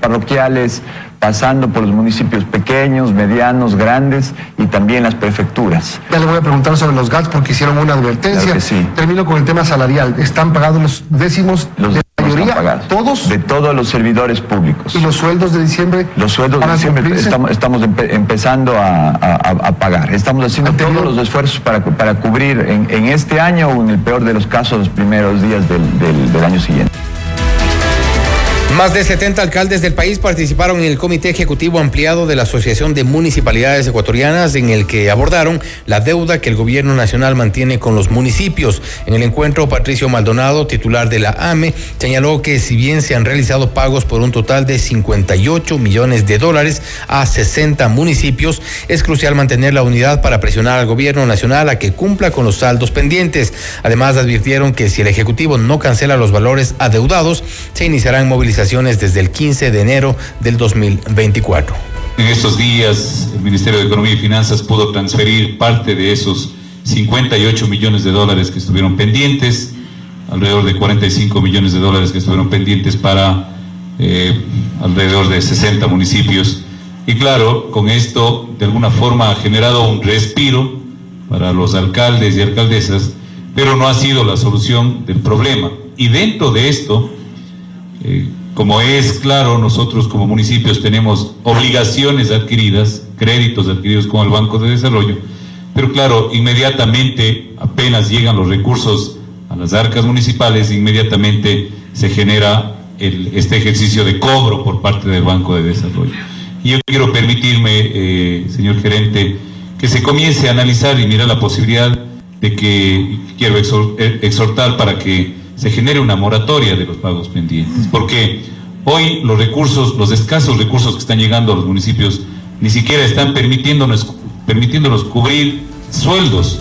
[SPEAKER 18] parroquiales, pasando por los municipios pequeños, medianos, grandes y también las prefecturas.
[SPEAKER 19] Ya le voy a preguntar sobre los GATS porque hicieron una advertencia.
[SPEAKER 18] Claro que sí.
[SPEAKER 19] Termino con el tema salarial. ¿Están pagados los décimos mayoría? ¿Todos?
[SPEAKER 18] De todos los servidores públicos.
[SPEAKER 19] ¿Y los sueldos de diciembre?
[SPEAKER 18] Los sueldos de diciembre estamos, estamos empe- empezando a, a- pagar. Estamos haciendo todos los esfuerzos para, para cubrir en, en este año o en el peor de los casos los primeros días del, del- del año siguiente.
[SPEAKER 1] Más de 70 alcaldes del país participaron en el Comité Ejecutivo Ampliado de la Asociación de Municipalidades Ecuatorianas en el que abordaron la deuda que el gobierno nacional mantiene con los municipios. En el encuentro, Patricio Maldonado, titular de la AME, señaló que si bien se han realizado pagos por un total de 58 millones de dólares a 60 municipios, es crucial mantener la unidad para presionar al gobierno nacional a que cumpla con los saldos pendientes. Además, advirtieron que si el Ejecutivo no cancela los valores adeudados, se iniciarán movilizaciones desde el 15 de enero del 2024.
[SPEAKER 20] En estos días, el Ministerio de Economía y Finanzas pudo transferir parte de esos 58 millones de dólares que estuvieron pendientes, alrededor de 45 millones de dólares que estuvieron pendientes para eh, alrededor de 60 municipios. Y claro, con esto de alguna forma ha generado un respiro para los alcaldes y alcaldesas, pero no ha sido la solución del problema. Y dentro de esto, eh, como es claro, nosotros como municipios tenemos obligaciones adquiridas, créditos adquiridos con el Banco de Desarrollo, pero claro, inmediatamente, apenas llegan los recursos a las arcas municipales, inmediatamente se genera el, este ejercicio de cobro por parte del Banco de Desarrollo. Y yo quiero permitirme, eh, señor gerente, que se comience a analizar y mirar la posibilidad de que quiero eh, exhortar para que se genere una moratoria de los pagos pendientes, porque hoy los recursos, los escasos recursos que están llegando a los municipios, ni siquiera están permitiéndonos, permitiéndonos cubrir sueldos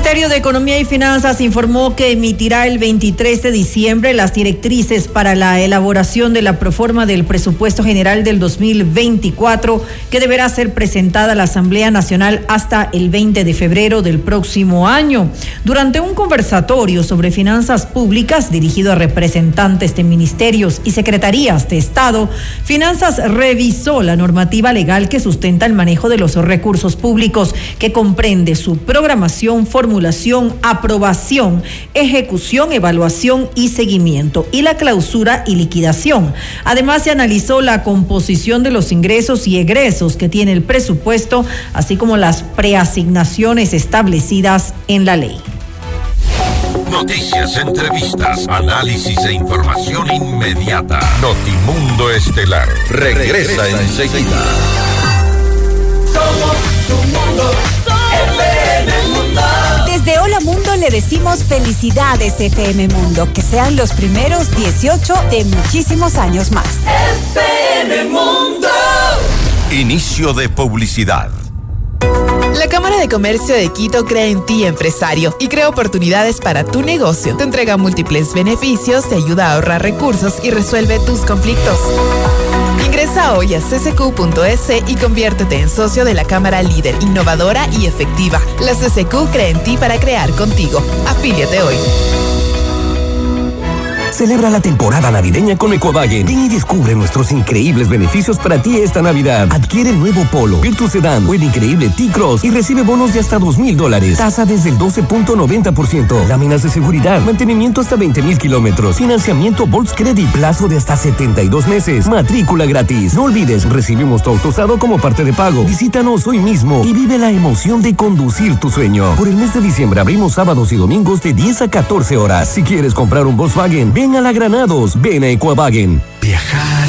[SPEAKER 2] Ministerio de Economía y Finanzas informó que emitirá el 23 de diciembre las directrices para la elaboración de la proforma del presupuesto general del 2024 que deberá ser presentada a la Asamblea Nacional hasta el 20 de febrero del próximo año. Durante un conversatorio sobre finanzas públicas dirigido a representantes de ministerios y secretarías de Estado, Finanzas revisó la normativa legal que sustenta el manejo de los recursos públicos que comprende su programación formulación, aprobación, ejecución, evaluación y seguimiento, y la clausura y liquidación. Además, se analizó la composición de los ingresos y egresos que tiene el presupuesto, así como las preasignaciones establecidas en la ley.
[SPEAKER 3] Noticias, entrevistas, análisis e información inmediata. Notimundo Estelar regresa, enseguida.
[SPEAKER 15] Somos tu. Mundo.
[SPEAKER 21] Desde Hola Mundo le decimos felicidades FM Mundo, que sean los primeros 18 de muchísimos años más.
[SPEAKER 15] FM Mundo.
[SPEAKER 3] Inicio de publicidad.
[SPEAKER 22] La Cámara de Comercio de Quito cree en ti, empresario, y crea oportunidades para tu negocio. Te entrega múltiples beneficios, te ayuda a ahorrar recursos y resuelve tus conflictos. Ingresa hoy a ccq.es y conviértete en socio de la Cámara líder, innovadora y efectiva. La CCQ cree en ti para crear contigo. Afíliate hoy.
[SPEAKER 23] Celebra la temporada navideña con Ecovagen. Ven y descubre nuestros increíbles beneficios para ti esta Navidad. Adquiere el nuevo Polo, Virtus Sedan o el increíble T-Cross y recibe bonos de hasta dos mil dólares. Tasa desde el 12.90%. Láminas de seguridad, mantenimiento hasta 20 mil kilómetros. Financiamiento Volks Credit, plazo de hasta 72 meses. Matrícula gratis. No olvides, recibimos tu auto usado como parte de pago. Visítanos hoy mismo y vive la emoción de conducir tu sueño. Por el mes de diciembre abrimos sábados y domingos de 10 a 14 horas. Si quieres comprar un Volkswagen, ven a la Granados, ven a Equavagen.
[SPEAKER 24] Viajar,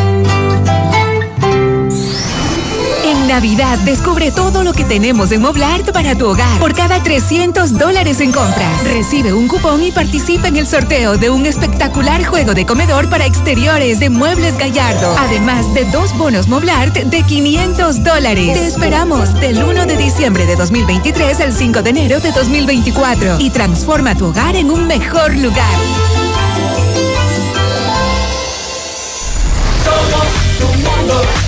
[SPEAKER 25] Navidad descubre todo lo que tenemos en Moblart para tu hogar. Por cada 300 dólares en compras, recibe un cupón y participa en el sorteo de un espectacular juego de comedor para exteriores de Muebles Gallardo. Además de dos bonos Moblart de 500 dólares. Te esperamos del 1 de diciembre de 2023 al 5 de enero de 2024 y transforma tu hogar en un mejor lugar.
[SPEAKER 15] Somos tu mundo.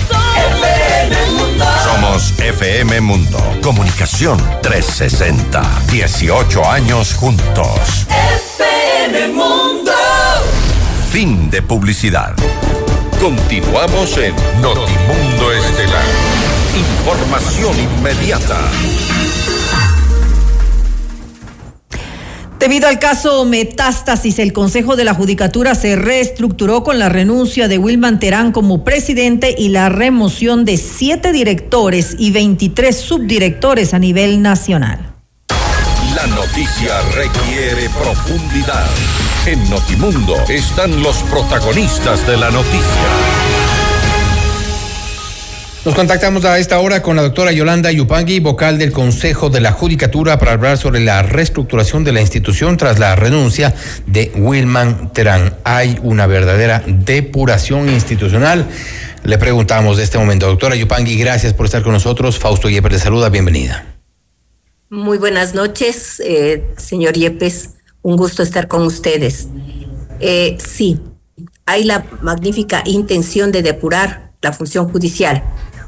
[SPEAKER 15] FM Mundo.
[SPEAKER 3] Somos FM Mundo. Comunicación 360. 18 años juntos.
[SPEAKER 15] FM Mundo.
[SPEAKER 3] Fin de publicidad. Continuamos en Notimundo Estelar. Información inmediata.
[SPEAKER 2] Debido al caso Metástasis, el Consejo de la Judicatura se reestructuró con la renuncia de Wilman Terán como presidente y la remoción de siete directores y 23 subdirectores a nivel nacional.
[SPEAKER 3] La noticia requiere profundidad. En Notimundo están los protagonistas de la noticia.
[SPEAKER 1] Nos contactamos a esta hora con la doctora Yolanda Yupangui, vocal del Consejo de la Judicatura, para hablar sobre la reestructuración de la institución tras la renuncia de Wilman Terán. Hay una verdadera depuración institucional. Le preguntamos de este momento, doctora Yupangui, gracias por estar con nosotros. Fausto Yepes le saluda, bienvenida.
[SPEAKER 26] Muy buenas noches, eh, señor Yepes. Un gusto estar con ustedes. Eh, sí, hay la magnífica intención de depurar la función judicial.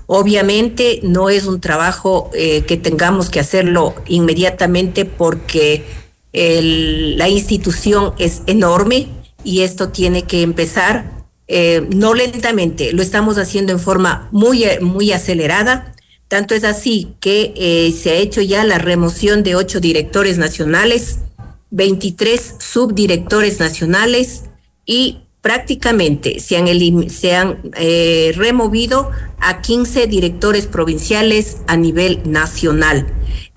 [SPEAKER 26] Obviamente no es un trabajo eh, que tengamos que hacerlo inmediatamente porque la institución es enorme y esto tiene que empezar eh, no lentamente, lo estamos haciendo en forma muy, muy acelerada. Tanto es así que eh, se ha hecho ya la remoción de ocho directores nacionales, 23 subdirectores nacionales y prácticamente se han, se han eh, removido a 15 directores provinciales a nivel nacional.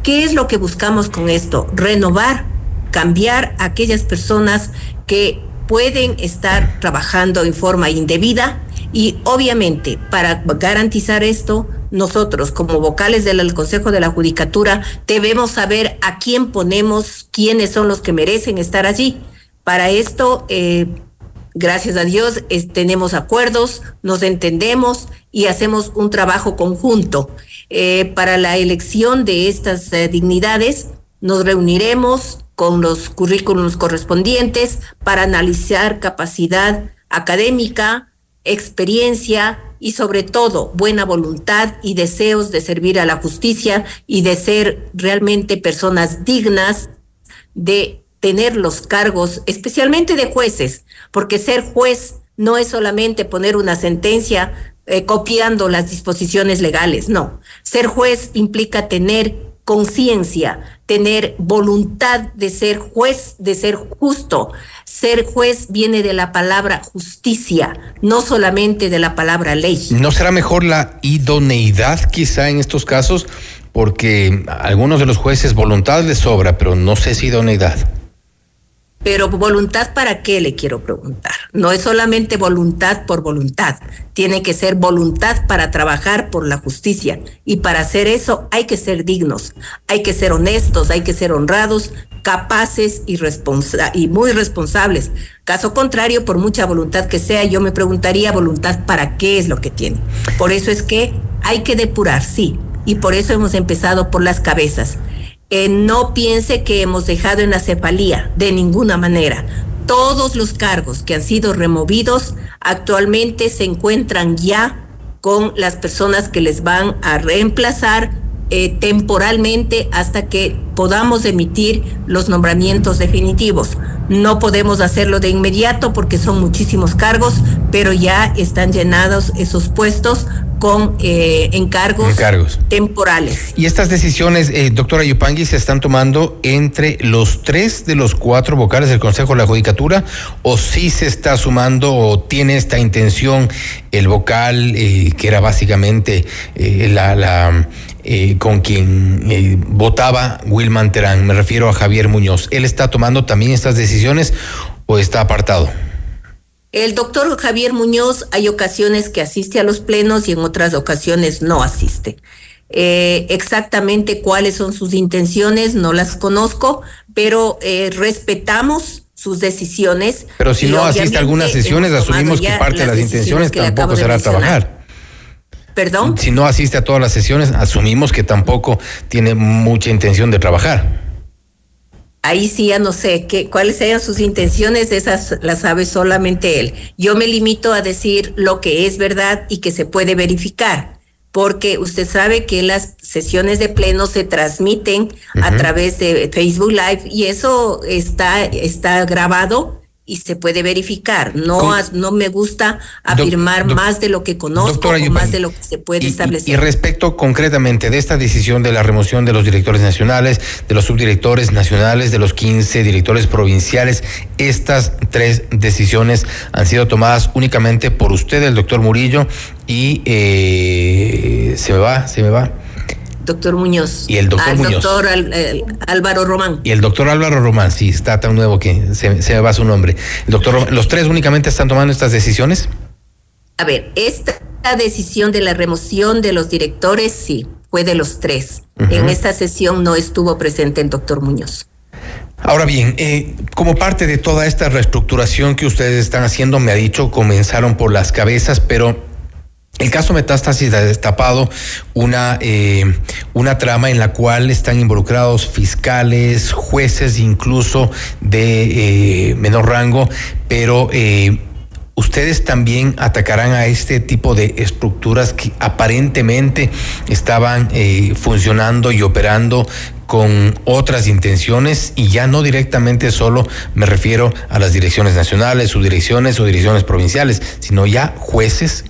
[SPEAKER 26] ¿Qué es lo que buscamos con esto? Renovar, cambiar a aquellas personas que pueden estar trabajando en forma indebida y obviamente para garantizar esto, nosotros como vocales del Consejo de la Judicatura debemos saber a quién ponemos, quiénes son los que merecen estar allí. Para esto, eh, gracias a Dios, tenemos acuerdos, nos entendemos y hacemos un trabajo conjunto. Eh, para la elección de estas eh, dignidades, nos reuniremos con los currículums correspondientes para analizar capacidad académica, experiencia y sobre todo buena voluntad y deseos de servir a la justicia y de ser realmente personas dignas de tener los cargos, especialmente de jueces, porque ser juez no es solamente poner una sentencia eh, copiando las disposiciones legales, no. Ser juez implica tener conciencia, tener voluntad de ser juez, de ser justo. Ser juez viene de la palabra justicia, no solamente de la palabra ley.
[SPEAKER 1] ¿No será mejor la idoneidad quizá en estos casos? Porque algunos de los jueces voluntad les sobra, pero no sé si idoneidad.
[SPEAKER 26] Pero voluntad para qué le quiero preguntar. No es solamente voluntad por voluntad, tiene que ser voluntad para trabajar por la justicia. Y para hacer eso hay que ser dignos, hay que ser honestos, hay que ser honrados, capaces y, muy responsables. Caso contrario, por mucha voluntad que sea, yo me preguntaría voluntad para qué es lo que tiene. Por eso es que hay que depurar, sí. Y por eso hemos empezado por las cabezas. No piense que hemos dejado en la cefalía, de ninguna manera. Todos los cargos que han sido removidos actualmente se encuentran ya con las personas que les van a reemplazar eh, temporalmente hasta que podamos emitir los nombramientos definitivos. No podemos hacerlo de inmediato porque son muchísimos cargos, pero ya están llenados esos puestos con eh, encargos,
[SPEAKER 1] Encargos.
[SPEAKER 26] temporales.
[SPEAKER 1] Y estas decisiones, eh, doctora Yupangui, se están tomando entre los tres de los cuatro vocales del Consejo de la Judicatura, o sí se está sumando o tiene esta intención el vocal, eh, que era básicamente eh, la, la eh, con quien eh, votaba Wilman Terán, me refiero a Javier Muñoz. ¿Él está tomando también estas decisiones o está apartado?
[SPEAKER 26] El doctor Javier Muñoz hay ocasiones que asiste a los plenos y en otras ocasiones no asiste. Eh, exactamente cuáles son sus intenciones no las conozco, pero eh, respetamos sus decisiones.
[SPEAKER 1] Pero si no asiste a algunas sesiones, asumimos que parte de las intenciones tampoco será
[SPEAKER 26] mencionar.
[SPEAKER 1] trabajar.
[SPEAKER 26] Perdón.
[SPEAKER 1] Si no asiste a todas las sesiones, asumimos que tampoco tiene mucha intención de trabajar.
[SPEAKER 26] Ahí sí ya no sé qué, cuáles sean sus intenciones, esas las sabe solamente él. Yo me limito a decir lo que es verdad y que se puede verificar, porque usted sabe que las sesiones de pleno se transmiten a través de Facebook Live y eso está, está grabado y se puede verificar. No,
[SPEAKER 1] Con-
[SPEAKER 26] a- no me gusta afirmar
[SPEAKER 1] doc-
[SPEAKER 26] más de lo que conozco
[SPEAKER 1] doctora
[SPEAKER 26] o más de lo que se puede establecer.
[SPEAKER 1] Y respecto concretamente de esta decisión de la remoción de los directores nacionales, de los subdirectores nacionales, de los 15 directores provinciales, estas tres decisiones han sido tomadas únicamente por usted, el doctor Murillo, y eh, se me va, se me va.
[SPEAKER 26] Doctor Muñoz.
[SPEAKER 1] Y el doctor
[SPEAKER 26] Al
[SPEAKER 1] Muñoz.
[SPEAKER 26] doctor Al- eh, Álvaro Román.
[SPEAKER 1] Y el doctor Álvaro Román, sí, está tan nuevo que se, se me va su nombre. El doctor Román, ¿los tres únicamente están tomando estas decisiones?
[SPEAKER 26] A ver, esta decisión de la remoción de los directores, sí, fue de los tres. En esta sesión no estuvo presente el doctor Muñoz.
[SPEAKER 1] Ahora bien, eh, como parte de toda esta reestructuración que ustedes están haciendo, me ha dicho, comenzaron por las cabezas, pero el caso Metástasis ha destapado una, eh, una trama en la cual están involucrados fiscales, jueces, incluso de eh, menor rango, pero eh, ustedes también atacarán a este tipo de estructuras que aparentemente estaban funcionando y operando con otras intenciones y ya no directamente solo me refiero a las direcciones nacionales, subdirecciones o direcciones provinciales, sino ya jueces.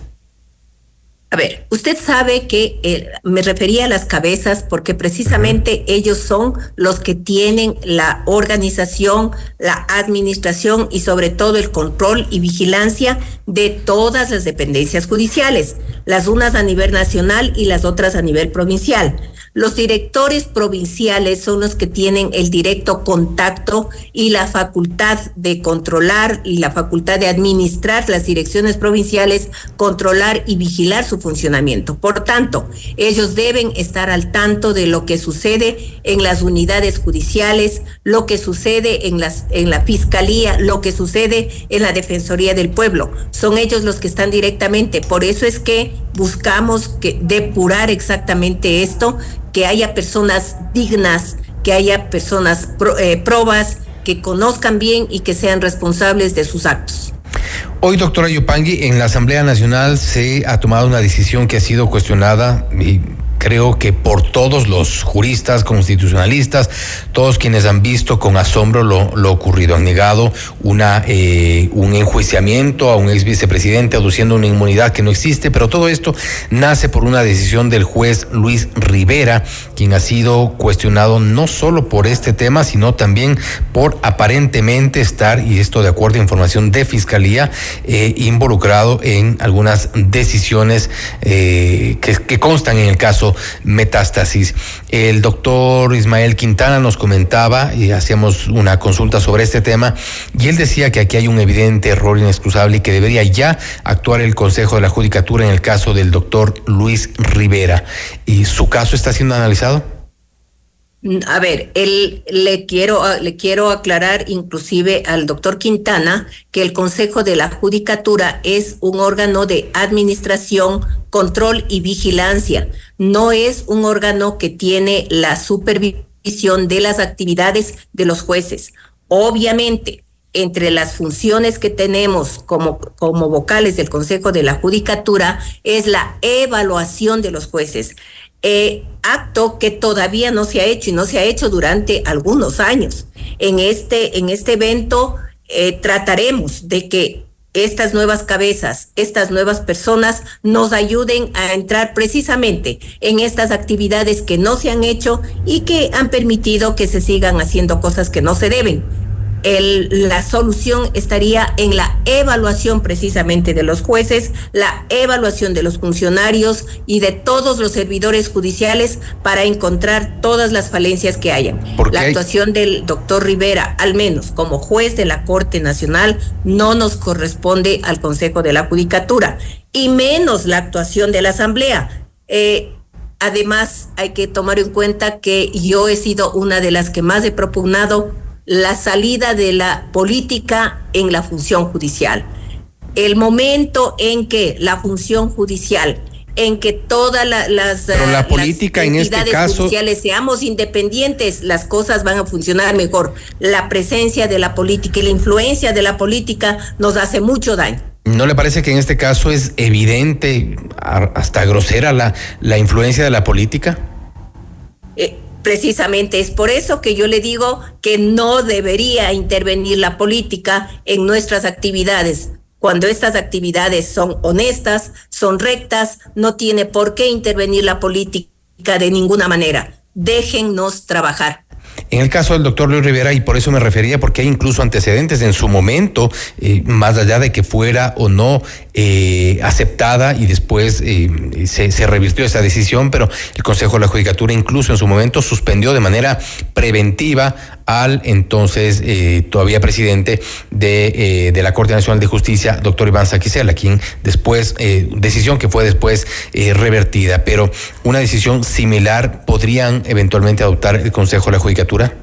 [SPEAKER 26] A ver, usted sabe que eh, me refería a las cabezas porque precisamente ellos son los que tienen la organización, la administración y sobre todo el control y vigilancia de todas las dependencias judiciales, las unas a nivel nacional y las otras a nivel provincial. Los directores provinciales son los que tienen el directo contacto y la facultad de controlar y la facultad de administrar las direcciones provinciales, controlar y vigilar su funcionamiento. Por tanto, ellos deben estar al tanto de lo que sucede en las unidades judiciales, lo que sucede en las en la fiscalía, lo que sucede en la defensoría del pueblo. Son ellos los que están directamente. Por eso es que buscamos depurar exactamente esto, que haya personas dignas, que haya personas eh, probas que conozcan bien y que sean responsables de sus actos.
[SPEAKER 1] Hoy, doctora Yupangui, en la Asamblea Nacional se ha tomado una decisión que ha sido cuestionada y creo que por todos los juristas, constitucionalistas, todos quienes han visto con asombro lo, ocurrido, han negado una, eh, un enjuiciamiento a un ex vicepresidente aduciendo una inmunidad que no existe, pero todo esto nace por una decisión del juez Luis Rivera, quien ha sido cuestionado no solo por este tema, sino también por aparentemente estar, y esto de acuerdo a información de Fiscalía, eh, involucrado en algunas decisiones eh, que constan en el caso Metástasis. El doctor Ismael Quintana nos comentaba y hacíamos una consulta sobre este tema y él decía que aquí hay un evidente error inexcusable y que debería ya actuar el Consejo de la Judicatura en el caso del doctor Luis Rivera. ¿Y su caso está siendo analizado?
[SPEAKER 26] A ver, él, le quiero ah, le quiero aclarar inclusive al doctor Quintana que el Consejo de la Judicatura es un órgano de administración, control y vigilancia. No es un órgano que tiene la supervisión de las actividades de los jueces. Obviamente, entre las funciones que tenemos como, como vocales del Consejo de la Judicatura es la evaluación de los jueces. Eh, acto que todavía no se ha hecho y no se ha hecho durante algunos años. En este, en este evento eh, trataremos de que estas nuevas cabezas, estas nuevas personas nos ayuden a entrar precisamente en estas actividades que no se han hecho y que han permitido que se sigan haciendo cosas que no se deben. El- la solución estaría en la evaluación precisamente de los jueces, la evaluación de los funcionarios y de todos los servidores judiciales para encontrar todas las falencias que hayan. La
[SPEAKER 1] hay-
[SPEAKER 26] actuación del doctor Rivera, al menos como juez de la Corte Nacional, no nos corresponde al Consejo de la Judicatura, y menos la actuación de la Asamblea. Eh, Además, hay que tomar en cuenta que yo he sido una de las que más he propugnado la salida de la política en la función judicial. El momento en que la función judicial, en que todas la- las,
[SPEAKER 1] Pero la
[SPEAKER 26] ah, las
[SPEAKER 1] en este caso-
[SPEAKER 26] judiciales seamos independientes, las cosas van a funcionar mejor. La presencia de la política y la influencia de la política nos hace mucho daño.
[SPEAKER 1] ¿No le parece que en este caso es evidente, hasta grosera, la, la influencia de la política?
[SPEAKER 26] Precisamente es por eso que yo le digo que no debería intervenir la política en nuestras actividades. Cuando estas actividades son honestas, son rectas, no tiene por qué intervenir la política de ninguna manera. Déjennos trabajar.
[SPEAKER 1] En el caso del doctor Luis Rivera, y por eso me refería, porque hay incluso antecedentes en su momento, eh, más allá de que fuera o no eh, aceptada y después eh, se, revirtió esa decisión, pero el Consejo de la Judicatura incluso en su momento suspendió de manera preventiva al entonces eh, todavía presidente de, de, la Corte Nacional de Justicia, doctor Iván Saquicela, quien después, decisión que fue después revertida, pero una decisión similar podrían eventualmente adoptar el Consejo de la Judicatura?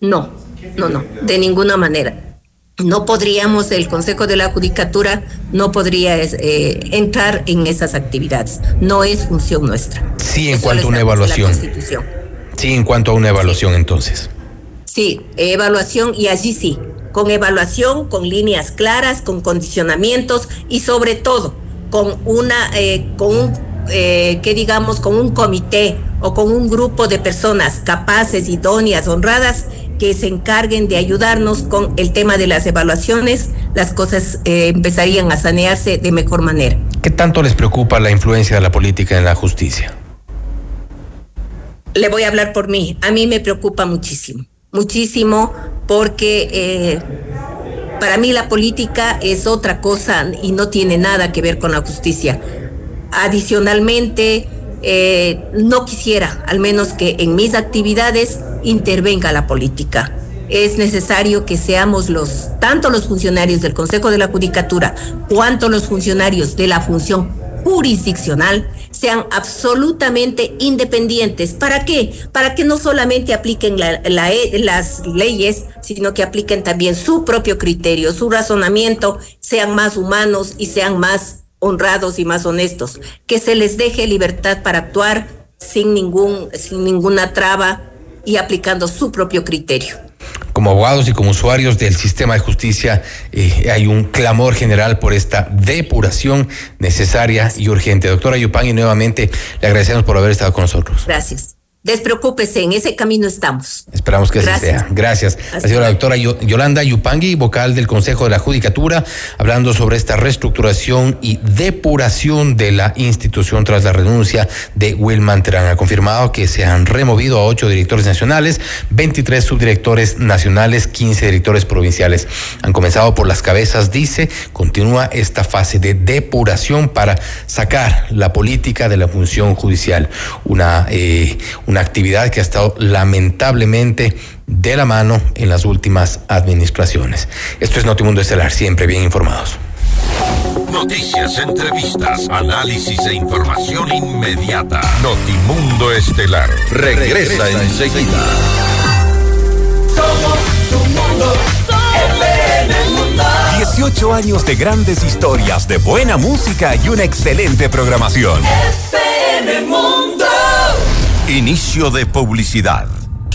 [SPEAKER 26] No, no, no, de ninguna manera no podríamos, el Consejo de la Judicatura no podría eh, entrar en esas actividades. No es función nuestra.
[SPEAKER 1] Sí, en Eso cuanto a una evaluación. Sí, en cuanto a una evaluación, sí. entonces.
[SPEAKER 26] Sí, evaluación y allí sí, con evaluación, con líneas claras, con condicionamientos y sobre todo con una, eh, con un, eh, que digamos, con un comité o con un grupo de personas capaces, idóneas, honradas que se encarguen de ayudarnos con el tema de las evaluaciones, las cosas eh, empezarían a sanearse de mejor manera.
[SPEAKER 1] ¿Qué tanto les preocupa la influencia de la política en la justicia?
[SPEAKER 26] Le voy a hablar por mí. A mí me preocupa muchísimo muchísimo porque eh, para mí la política es otra cosa y no tiene nada que ver con la justicia. Adicionalmente, eh, no quisiera, al menos que en mis actividades, intervenga la política. Es necesario que seamos los, tanto los funcionarios del Consejo de la Judicatura, cuanto los funcionarios de la función jurisdiccional sean absolutamente independientes. ¿Para qué? Para que no solamente apliquen la, la, las leyes, sino que apliquen también su propio criterio, su razonamiento, sean más humanos y sean más honrados y más honestos. Que se les deje libertad para actuar sin, ningún, sin ninguna traba y aplicando su propio criterio
[SPEAKER 1] como abogados y como usuarios del sistema de justicia eh, hay un clamor general por esta depuración necesaria y urgente. Doctora Yupangui, nuevamente le agradecemos por haber estado con nosotros.
[SPEAKER 26] Gracias. Despreocúpese, en ese camino estamos.
[SPEAKER 1] Esperamos que así sea. Gracias. Ha sido la doctora Yolanda Yupangui, vocal del Consejo de la Judicatura, hablando sobre esta reestructuración y depuración de la institución tras la renuncia de Wilman Terán. Ha confirmado que se han removido a ocho directores nacionales, 23 subdirectores nacionales, 15 directores provinciales. Han comenzado por las cabezas, dice, continúa esta fase de depuración para sacar la política de la función judicial. Una eh, una actividad que ha estado lamentablemente de la mano en las últimas administraciones. Esto es Notimundo Estelar, siempre bien informados.
[SPEAKER 3] Noticias, entrevistas, análisis e información inmediata. Notimundo Estelar regresa, regresa enseguida.
[SPEAKER 15] Somos tu mundo, FM Mundo.
[SPEAKER 24] 18 años de grandes historias, de buena música y una excelente programación.
[SPEAKER 15] FM Mundo.
[SPEAKER 3] Inicio de publicidad.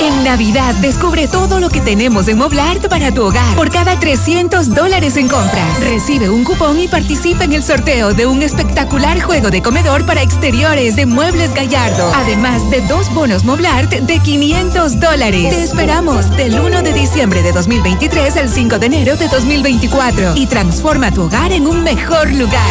[SPEAKER 25] En Navidad descubre todo lo que tenemos en Moblart para tu hogar. Por cada 300 dólares en compras, recibe un cupón y participa en el sorteo de un espectacular juego de comedor para exteriores de Muebles Gallardo. Además de dos bonos Moblart de 500 dólares. Te esperamos del 1 de diciembre de 2023 al 5 de enero de 2024 y transforma tu hogar en un mejor lugar.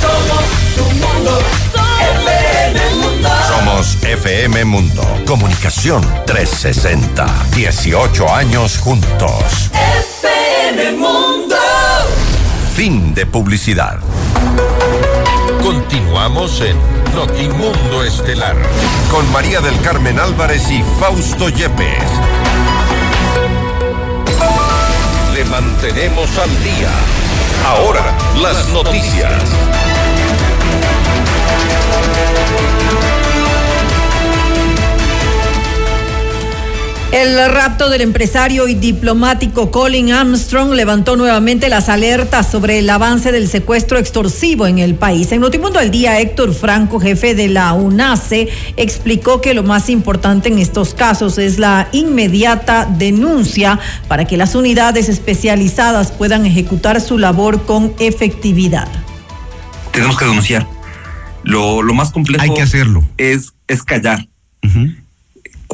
[SPEAKER 15] Somos tu mundo.
[SPEAKER 3] FM Mundo. Comunicación 360. 18 años juntos.
[SPEAKER 15] FM Mundo.
[SPEAKER 3] Fin de publicidad. Continuamos en Notimundo Estelar con María del Carmen Álvarez y Fausto Yepes. Le mantenemos al día. Ahora, las noticias.
[SPEAKER 2] El rapto del empresario y diplomático Colin Armstrong levantó nuevamente las alertas sobre el avance del secuestro extorsivo en el país. En Notimundo al Día, Héctor Franco, jefe de la UNACE, explicó que lo más importante en estos casos es la inmediata denuncia para que las unidades especializadas puedan ejecutar su labor con efectividad.
[SPEAKER 27] Tenemos que denunciar. Lo, lo más complejo
[SPEAKER 28] Hay que hacerlo.
[SPEAKER 27] es, es callar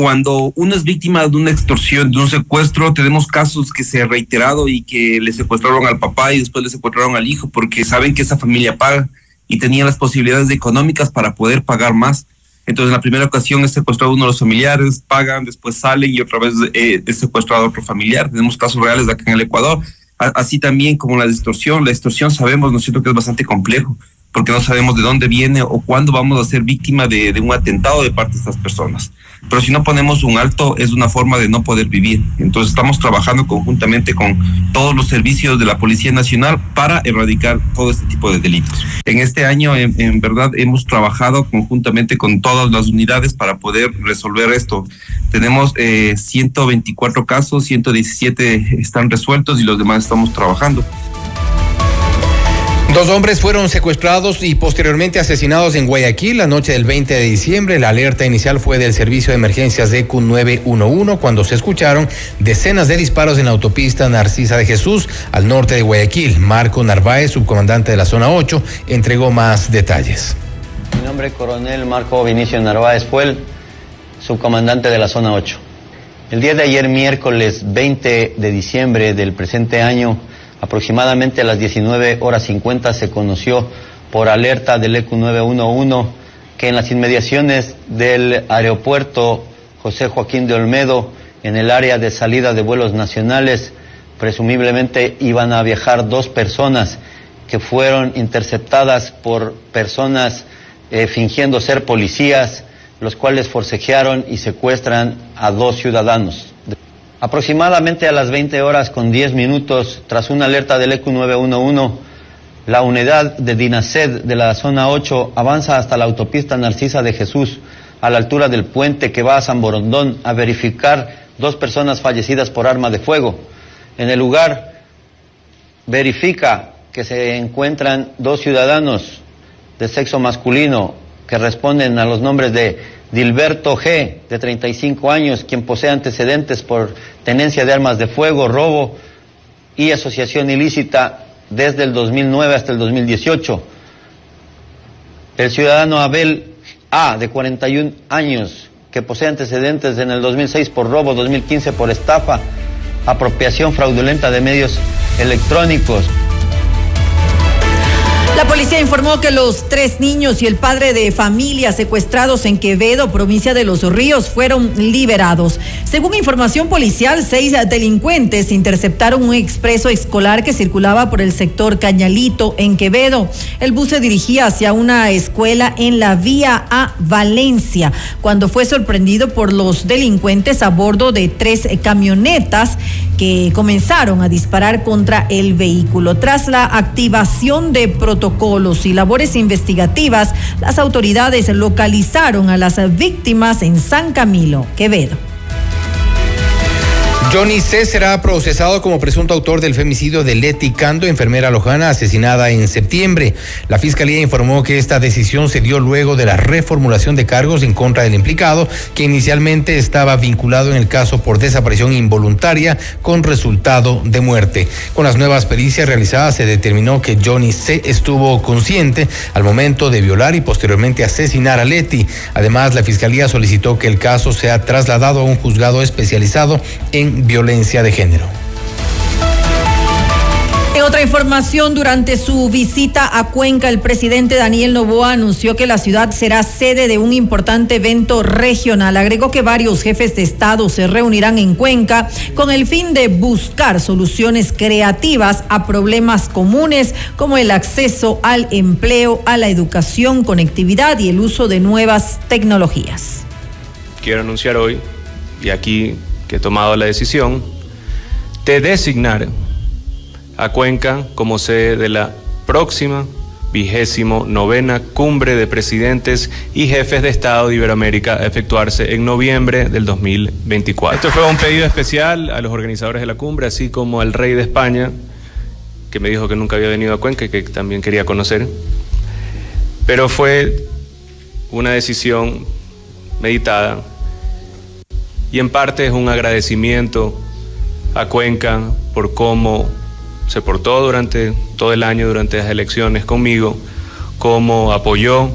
[SPEAKER 27] cuando uno es víctima de una extorsión, de un secuestro, tenemos casos que se ha reiterado y que le secuestraron al papá y después le secuestraron al hijo porque saben que esa familia paga y tenía las posibilidades económicas para poder pagar más. Entonces, en la primera ocasión es secuestrado uno de los familiares, pagan, después salen y otra vez eh, es secuestrado otro familiar. Tenemos casos reales acá en el Ecuador. así también como la extorsión. La extorsión sabemos, ¿no es cierto?, que es bastante complejo porque no sabemos de dónde viene o cuándo vamos a ser víctima de, de, un atentado de parte de estas personas. Pero si no ponemos un alto, es una forma de no poder vivir. Entonces estamos trabajando conjuntamente con todos los servicios de la Policía Nacional para erradicar todo este tipo de delitos. En este año, en, en verdad, hemos trabajado conjuntamente con todas las unidades para poder resolver esto. Tenemos eh, 124 casos, 117 están resueltos y los demás estamos trabajando.
[SPEAKER 1] Dos hombres fueron secuestrados y posteriormente asesinados en Guayaquil la noche del 20 de diciembre. La alerta inicial fue del Servicio de Emergencias de Q911 cuando se escucharon decenas de disparos en la autopista Narcisa de Jesús al norte de Guayaquil. Marco Narváez, subcomandante de la zona 8, entregó más detalles.
[SPEAKER 29] Mi nombre es coronel Marco Vinicio Narváez, fue el subcomandante de la zona 8. El día de ayer, miércoles 20 de diciembre del presente año, Aproximadamente a las 19 horas 50 se conoció por alerta del ECU 911 que en las inmediaciones del aeropuerto José Joaquín de Olmedo, en el área de salida de vuelos nacionales, presumiblemente iban a viajar dos personas que fueron interceptadas por personas eh, fingiendo ser policías, los cuales forcejearon y secuestran a dos ciudadanos. Aproximadamente a las 20 horas con 10 minutos, tras una alerta del ECU 911, la unidad de DINASED de la zona 8 avanza hasta la autopista Narcisa de Jesús, a la altura del puente que va a San Borondón, a verificar dos personas fallecidas por arma de fuego. En el lugar verifica que se encuentran dos ciudadanos de sexo masculino que responden a los nombres de Dilberto G., de 35 años, quien posee antecedentes por tenencia de armas de fuego, robo y asociación ilícita desde el 2009 hasta el 2018. El ciudadano Abel A., de 41 años, que posee antecedentes en el 2006 por robo, 2015 por estafa, apropiación fraudulenta de medios electrónicos,
[SPEAKER 2] policía informó que los tres niños y el padre de familia secuestrados en Quevedo, provincia de Los Ríos, fueron liberados. Según información policial, seis delincuentes interceptaron un expreso escolar que circulaba por el sector Cañalito en Quevedo. El bus se dirigía hacia una escuela en la vía a Valencia, cuando fue sorprendido por los delincuentes a bordo de tres camionetas que comenzaron a disparar contra el vehículo. Tras la activación de protocolos y labores investigativas, las autoridades localizaron a las víctimas en San Camilo, Quevedo.
[SPEAKER 1] Johnny C. será procesado como presunto autor del femicidio de Leti Cando, enfermera lojana asesinada en septiembre. La fiscalía informó que esta decisión se dio luego de la reformulación de cargos en contra del implicado, que inicialmente estaba vinculado en el caso por desaparición involuntaria con resultado de muerte. Con las nuevas pericias realizadas se determinó que Johnny C. estuvo consciente al momento de violar y posteriormente asesinar a Leti. Además, la fiscalía solicitó que el caso sea trasladado a un juzgado especializado en violencia de género.
[SPEAKER 2] En otra información, durante su visita a Cuenca, el presidente Daniel Novoa anunció que la ciudad será sede de un importante evento regional. Agregó que varios jefes de Estado se reunirán en Cuenca con el fin de buscar soluciones creativas a problemas comunes como el acceso al empleo, a la educación, conectividad y el uso de nuevas tecnologías.
[SPEAKER 13] Quiero anunciar hoy, y aquí que he tomado la decisión, de designar a Cuenca como sede de la próxima vigésimo novena cumbre de presidentes y jefes de Estado de Iberoamérica a efectuarse en noviembre del 2024. Esto fue un pedido especial a los organizadores de la cumbre, así como al rey de España, que me dijo que nunca había venido a Cuenca y que también quería conocer. Pero fue una decisión meditada y en parte es un agradecimiento a Cuenca por cómo se portó durante todo el año, durante las elecciones conmigo, cómo apoyó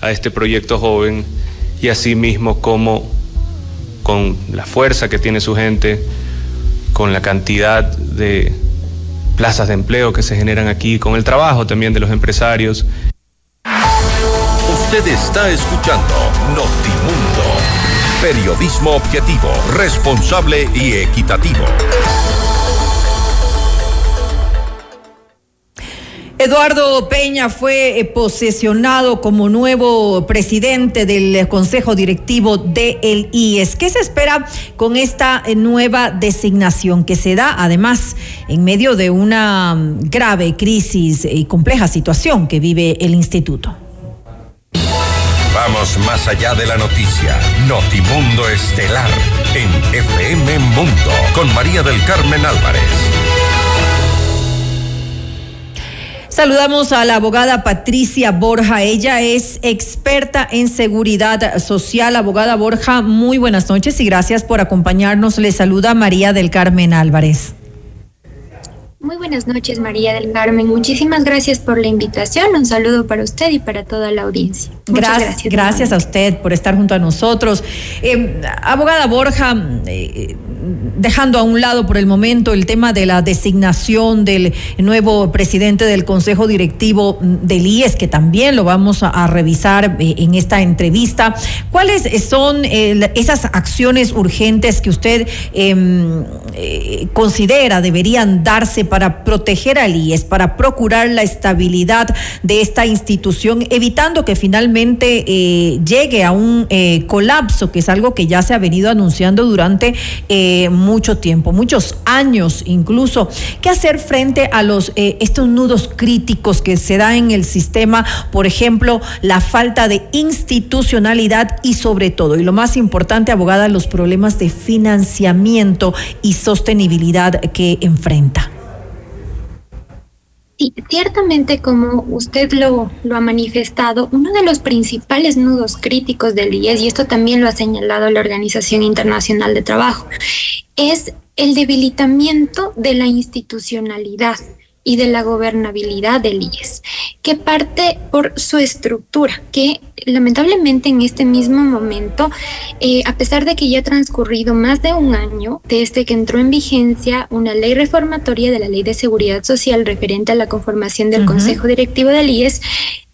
[SPEAKER 13] a este proyecto joven y asimismo cómo con la fuerza que tiene su gente, con la cantidad de plazas de empleo que se generan aquí, con el trabajo también de los empresarios.
[SPEAKER 3] Usted está escuchando Notimundo, periodismo objetivo, responsable y equitativo.
[SPEAKER 2] Eduardo Peña fue eh, posesionado como nuevo presidente del Consejo Directivo del IES. ¿Qué se espera con esta eh, nueva designación que se da además en medio de una mm, grave crisis y compleja situación que vive el instituto?
[SPEAKER 3] Más allá de la noticia. Notimundo Estelar en FM Mundo con María del Carmen Álvarez.
[SPEAKER 2] Saludamos a la abogada Patricia Borja. Ella es experta en seguridad social. Abogada Borja, muy buenas noches y gracias por acompañarnos. Le saluda María del Carmen Álvarez.
[SPEAKER 28] Muy buenas noches, María del Carmen. Muchísimas gracias por la invitación. Un saludo para usted y para toda la audiencia.
[SPEAKER 2] Muchas gracias. Gracias, a usted por estar junto a nosotros. Eh, abogada Borja, eh, dejando a un lado por el momento el tema de la designación del nuevo presidente del Consejo Directivo del IES, que también lo vamos a, revisar eh, en esta entrevista, ¿cuáles son esas acciones urgentes que usted em, considera deberían darse para proteger al IES, para procurar la estabilidad de esta institución, evitando que finalmente eh, llegue a un eh, colapso, que es algo que ya se ha venido anunciando durante eh, mucho tiempo, muchos años incluso. ¿Qué hacer frente a los estos nudos críticos que se da en el sistema? Por ejemplo, la falta de institucionalidad y sobre todo, y lo más importante, abogada, los problemas de financiamiento y sostenibilidad que enfrenta.
[SPEAKER 28] Sí, ciertamente como usted lo, lo ha manifestado, uno de los principales nudos críticos del IES, y esto también lo ha señalado la Organización Internacional de Trabajo, es el debilitamiento de la institucionalidad y de la gobernabilidad del IES, que parte por su estructura, que lamentablemente en este mismo momento, eh, a pesar de que ya ha transcurrido más de un año desde que entró en vigencia una ley reformatoria de la Ley de Seguridad Social referente a la conformación del Consejo Directivo del IES,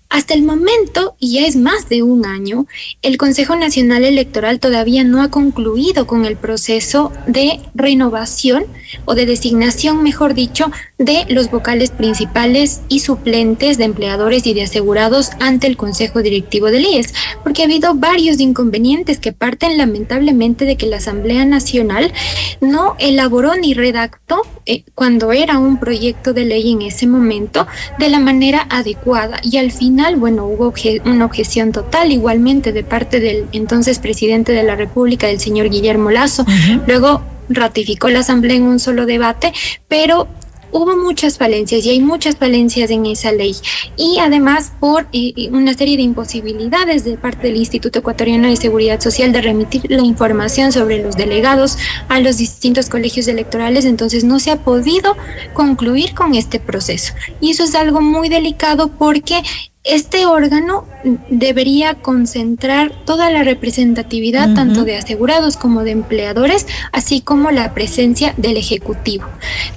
[SPEAKER 28] hasta el momento, y ya es más de un año, el Consejo Nacional Electoral todavía no ha concluido con el proceso de renovación o de designación, mejor dicho, de los vocales principales y suplentes de empleadores y de asegurados ante el Consejo Directivo del IES, porque ha habido varios inconvenientes que parten lamentablemente de que la Asamblea Nacional no elaboró ni redactó eh, cuando era un proyecto de ley en ese momento de la manera adecuada y al bueno, hubo una objeción total igualmente de parte del entonces presidente de la República, el señor Guillermo Lazo. Luego ratificó la Asamblea en un solo debate, pero hubo muchas falencias y hay muchas falencias en esa ley. Y además por eh, eh, una serie de imposibilidades de parte del Instituto Ecuatoriano de Seguridad Social de remitir la información sobre los delegados a los distintos colegios electorales, entonces no se ha podido concluir con este proceso. Y eso es algo muy delicado porque este órgano debería concentrar toda la representatividad tanto de asegurados como de empleadores, así como la presencia del Ejecutivo.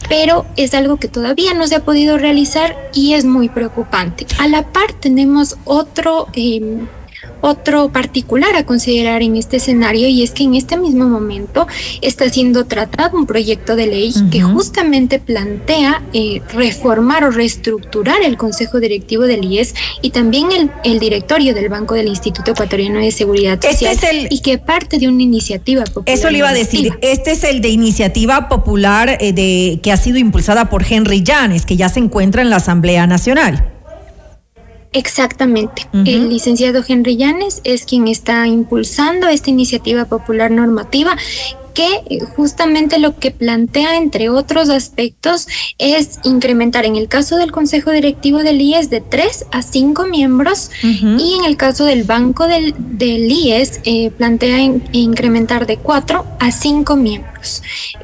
[SPEAKER 28] Pero es algo que todavía no se ha podido realizar y es muy preocupante. A la par tenemos otro... Eh, otro particular a considerar en este escenario y es que en este mismo momento está siendo tratado un proyecto de ley que justamente plantea eh, reformar o reestructurar el Consejo Directivo del IES y también el, directorio del Banco del Instituto Ecuatoriano de Seguridad este Social y que parte de una iniciativa
[SPEAKER 2] popular. Eso le iba a decir, este es el de iniciativa popular eh, de, que ha sido impulsada por Henry Llanes, que ya se encuentra en la Asamblea Nacional.
[SPEAKER 28] Exactamente. El licenciado Henry Llanes es quien está impulsando esta iniciativa popular normativa que justamente lo que plantea, entre otros aspectos, es incrementar en el caso del Consejo Directivo del IES de tres a cinco miembros y en el caso del Banco del, del IES eh, plantea incrementar de cuatro a cinco miembros.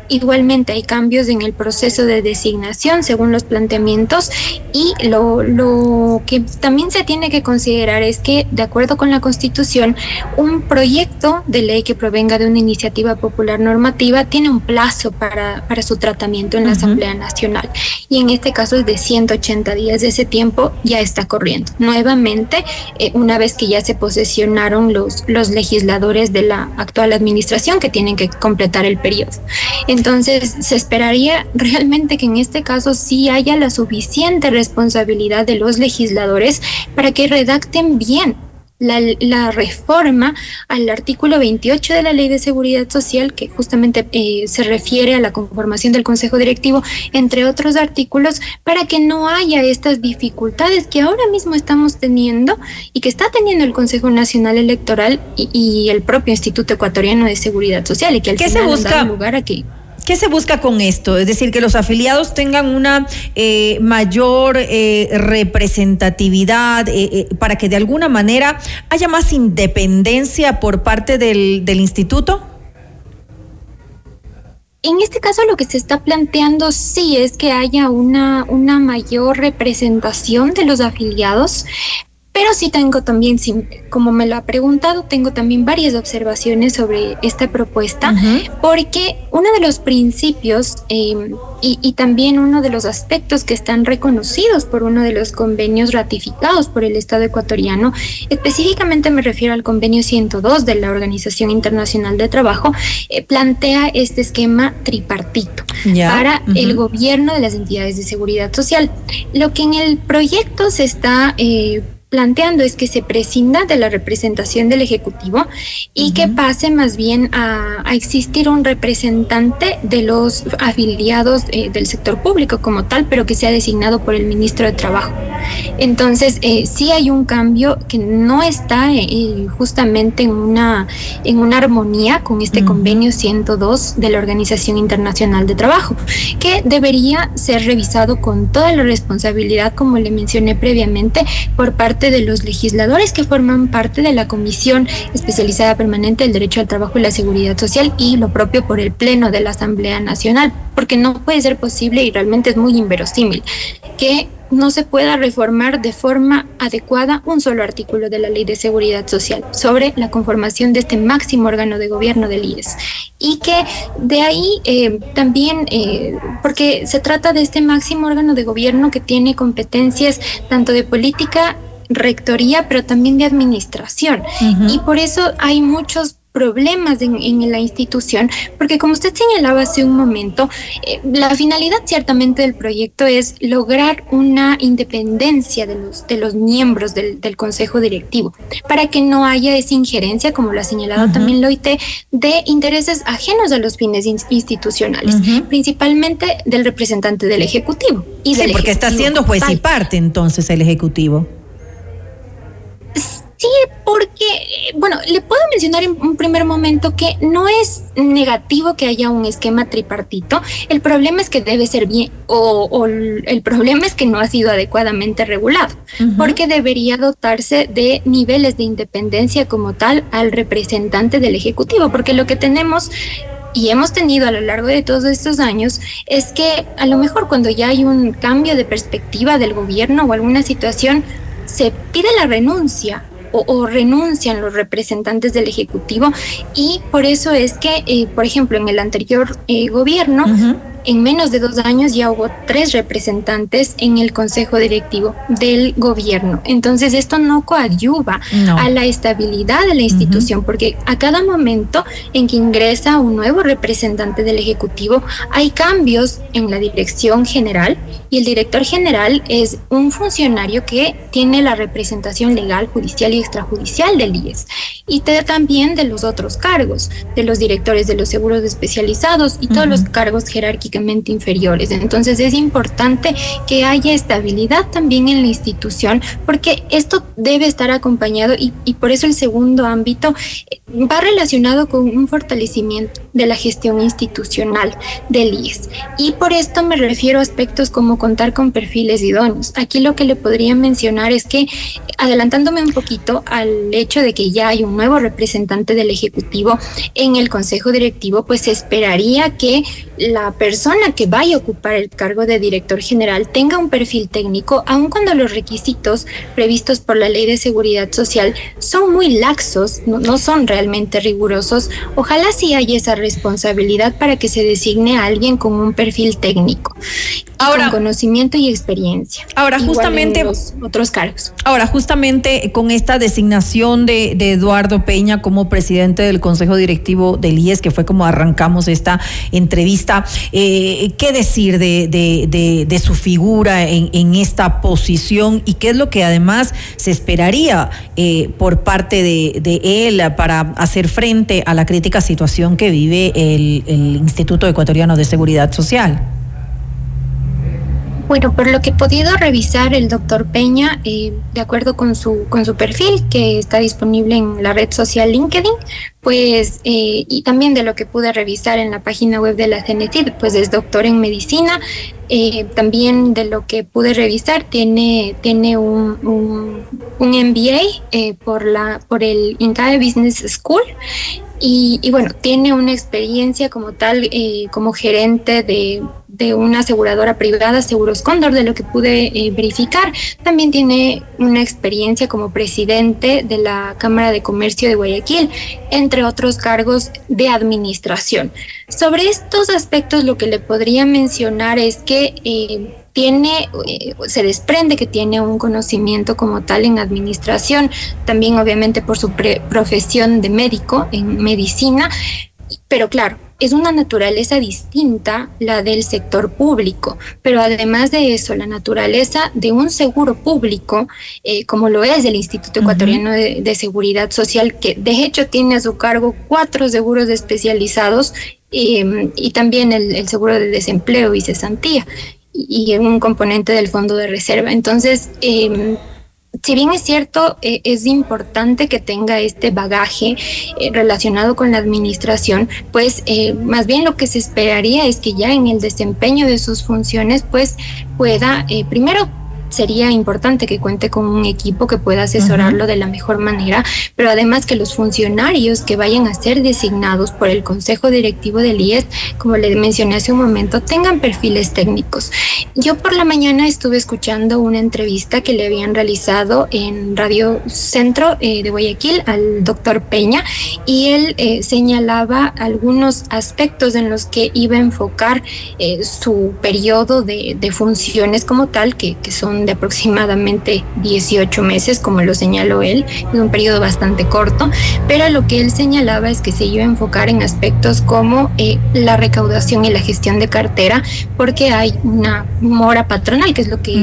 [SPEAKER 28] Igualmente hay cambios en el proceso de designación según los planteamientos y lo, lo que también se tiene que considerar es que, de acuerdo con la Constitución, un proyecto de ley que provenga de una iniciativa popular normativa tiene un plazo para, para su tratamiento en la Asamblea Nacional y en este caso es de 180 días. De ese tiempo ya está corriendo. Nuevamente, eh, una vez que ya se posesionaron los, los legisladores de la actual administración que tienen que completar el periodo. Entonces, se esperaría realmente que en este caso sí haya la suficiente responsabilidad de los legisladores para que redacten bien la, reforma al artículo 28 de la Ley de Seguridad Social, que justamente eh, se refiere a la conformación del Consejo Directivo, entre otros artículos, para que no haya estas dificultades que ahora mismo estamos teniendo y que está teniendo el Consejo Nacional Electoral y, el propio Instituto Ecuatoriano de Seguridad Social, y que al
[SPEAKER 2] ¿Qué
[SPEAKER 28] final
[SPEAKER 2] se busca?
[SPEAKER 28] lugar a que
[SPEAKER 2] ¿Qué se busca con esto? Es decir, que los afiliados tengan una eh, mayor eh, representatividad eh, para que de alguna manera haya más independencia por parte del, del instituto.
[SPEAKER 28] En este caso lo que se está planteando sí es que haya una, una mayor representación de los afiliados, pero sí tengo también, como me lo ha preguntado, tengo también varias observaciones sobre esta propuesta, porque uno de los principios em, y, también uno de los aspectos que están reconocidos por uno de los convenios ratificados por el Estado ecuatoriano, específicamente me refiero al convenio 102 de la Organización Internacional de Trabajo, eh, plantea este esquema tripartito para el gobierno de las entidades de seguridad social. Lo que en el proyecto se está... Eh, planteando es que se prescinda de la representación del Ejecutivo y que pase más bien a, existir un representante de los afiliados eh, del sector público como tal, pero que sea designado por el ministro de Trabajo. Entonces, eh, sí hay un cambio que no está eh, justamente en una, en una armonía con este convenio 102 de la Organización Internacional de Trabajo, que debería ser revisado con toda la responsabilidad, como le mencioné previamente, por parte de los legisladores que forman parte de la Comisión Especializada Permanente del Derecho al Trabajo y la Seguridad Social y lo propio por el Pleno de la Asamblea Nacional, porque no puede ser posible y realmente es muy inverosímil que no se pueda reformar de forma adecuada un solo artículo de la Ley de Seguridad Social sobre la conformación de este máximo órgano de gobierno del IES. Y que de ahí eh, también, eh, porque se trata de este máximo órgano de gobierno que tiene competencias tanto de política rectoría, pero también de administración. Y por eso hay muchos problemas en, la institución, porque como usted señalaba hace un momento, eh, la finalidad ciertamente del proyecto es lograr una independencia de los, de los miembros del, Consejo Directivo, para que no haya esa injerencia, como lo ha señalado también la OIT, de intereses ajenos a los fines institucionales, principalmente del representante del Ejecutivo.
[SPEAKER 2] Y sí, porque está siendo juez y parte entonces el Ejecutivo.
[SPEAKER 28] Sí, porque, bueno, le puedo mencionar en un primer momento que no es negativo que haya un esquema tripartito. El problema es que debe ser bien, o, el problema es que no ha sido adecuadamente regulado, porque debería dotarse de niveles de independencia como tal al representante del Ejecutivo, porque lo que tenemos y hemos tenido a lo largo de todos estos años es que a lo mejor cuando ya hay un cambio de perspectiva del gobierno o alguna situación, se pide la renuncia o, renuncian los representantes del Ejecutivo y por eso es que, eh, por ejemplo, en el anterior eh, gobierno, en menos de dos años ya hubo tres representantes en el Consejo Directivo del gobierno. Entonces esto no coadyuva a la estabilidad de la institución, porque a cada momento en que ingresa un nuevo representante del Ejecutivo hay cambios en la dirección general y el director general es un funcionario que tiene la representación legal, judicial y extrajudicial del IES y también de los otros cargos, de los directores de los seguros especializados y todos los cargos jerárquicos inferiores. Entonces es importante que haya estabilidad también en la institución porque esto debe estar acompañado y, y por eso el segundo ámbito eh, va relacionado con un fortalecimiento de la gestión institucional del IES. Y por esto me refiero a aspectos como contar con perfiles idóneos. Aquí lo que le podría mencionar es que, adelantándome un poquito al hecho de que ya hay un nuevo representante del Ejecutivo en el Consejo Directivo, pues se esperaría que la persona que vaya a ocupar el cargo de director general tenga un perfil técnico, aun cuando los requisitos previstos por la Ley de Seguridad Social son muy laxos, no, son realmente rigurosos. Ojalá sí haya esa responsabilidad para que se designe a alguien con un perfil técnico, con conocimiento y experiencia.
[SPEAKER 2] Ahora, justamente
[SPEAKER 28] los otros cargos.
[SPEAKER 2] Ahora, justamente con esta designación de, de Eduardo Peña como presidente del Consejo Directivo del IES, que fue como arrancamos esta entrevista eh, ¿Qué decir de, su figura en, esta posición y qué es lo que además se esperaría eh, por parte de, él para hacer frente a la crítica situación que vive el, Instituto Ecuatoriano de Seguridad Social?
[SPEAKER 28] Bueno, por lo que he podido revisar el doctor Peña, eh, de acuerdo con su, con su perfil que está disponible en la red social LinkedIn, pues, eh, y también de lo que pude revisar en la página web de la CNCID, pues es doctor en medicina. Eh, también de lo que pude revisar, tiene, tiene un, un, MBA eh, por, la, por el INCAE Business School y, bueno, tiene una experiencia como tal, como gerente de, de, una aseguradora privada, Seguros Cóndor, de lo que pude verificar. También tiene una experiencia como presidente de la Cámara de Comercio de Guayaquil, entre otros cargos de administración. Sobre estos aspectos lo que le podría mencionar es que eh, tiene, eh, se desprende que tiene un conocimiento como tal en administración, también obviamente por su profesión de médico en medicina, pero claro, es una naturaleza distinta la del sector público, pero además de eso, la naturaleza de un seguro público, eh, como lo es el Instituto Ecuatoriano de, Seguridad Social, que de hecho tiene a su cargo cuatro seguros especializados em, y también el, seguro de desempleo y cesantía y un componente del fondo de reserva. Entonces, eh, si bien es cierto, eh, es importante que tenga este bagaje eh, relacionado con la administración, pues eh, más bien lo que se esperaría es que ya en el desempeño de sus funciones, pues pueda primero sería importante que cuente con un equipo que pueda asesorarlo de la mejor manera, pero además que los funcionarios que vayan a ser designados por el Consejo Directivo del IES, como le mencioné hace un momento, tengan perfiles técnicos. Yo por la mañana estuve escuchando una entrevista que le habían realizado en Radio Centro eh, de Guayaquil al doctor Peña y él eh, señalaba algunos aspectos en los que iba a enfocar eh, su periodo de, funciones como tal, que, que son de aproximadamente 18 meses, como lo señaló él, es un periodo bastante corto, pero lo que él señalaba es que se iba a enfocar en aspectos como eh, la recaudación y la gestión de cartera, porque hay una mora patronal, que es lo que,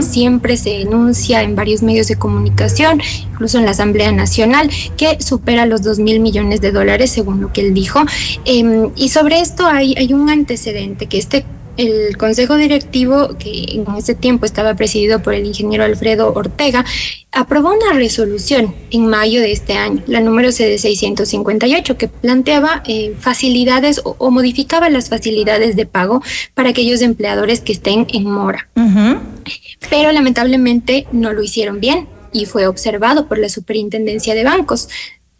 [SPEAKER 28] siempre se enuncia en varios medios de comunicación, incluso en la Asamblea Nacional, que supera los 2 mil millones de dólares, según lo que él dijo. Em, y sobre esto hay, hay un antecedente, que este el consejo directivo, que en ese tiempo estaba presidido por el ingeniero Alfredo Ortega, aprobó una resolución en mayo de este año, la número CD 658, que planteaba eh, facilidades o, modificaba las facilidades de pago para aquellos empleadores que estén en mora. Pero lamentablemente no lo hicieron bien y fue observado por la Superintendencia de Bancos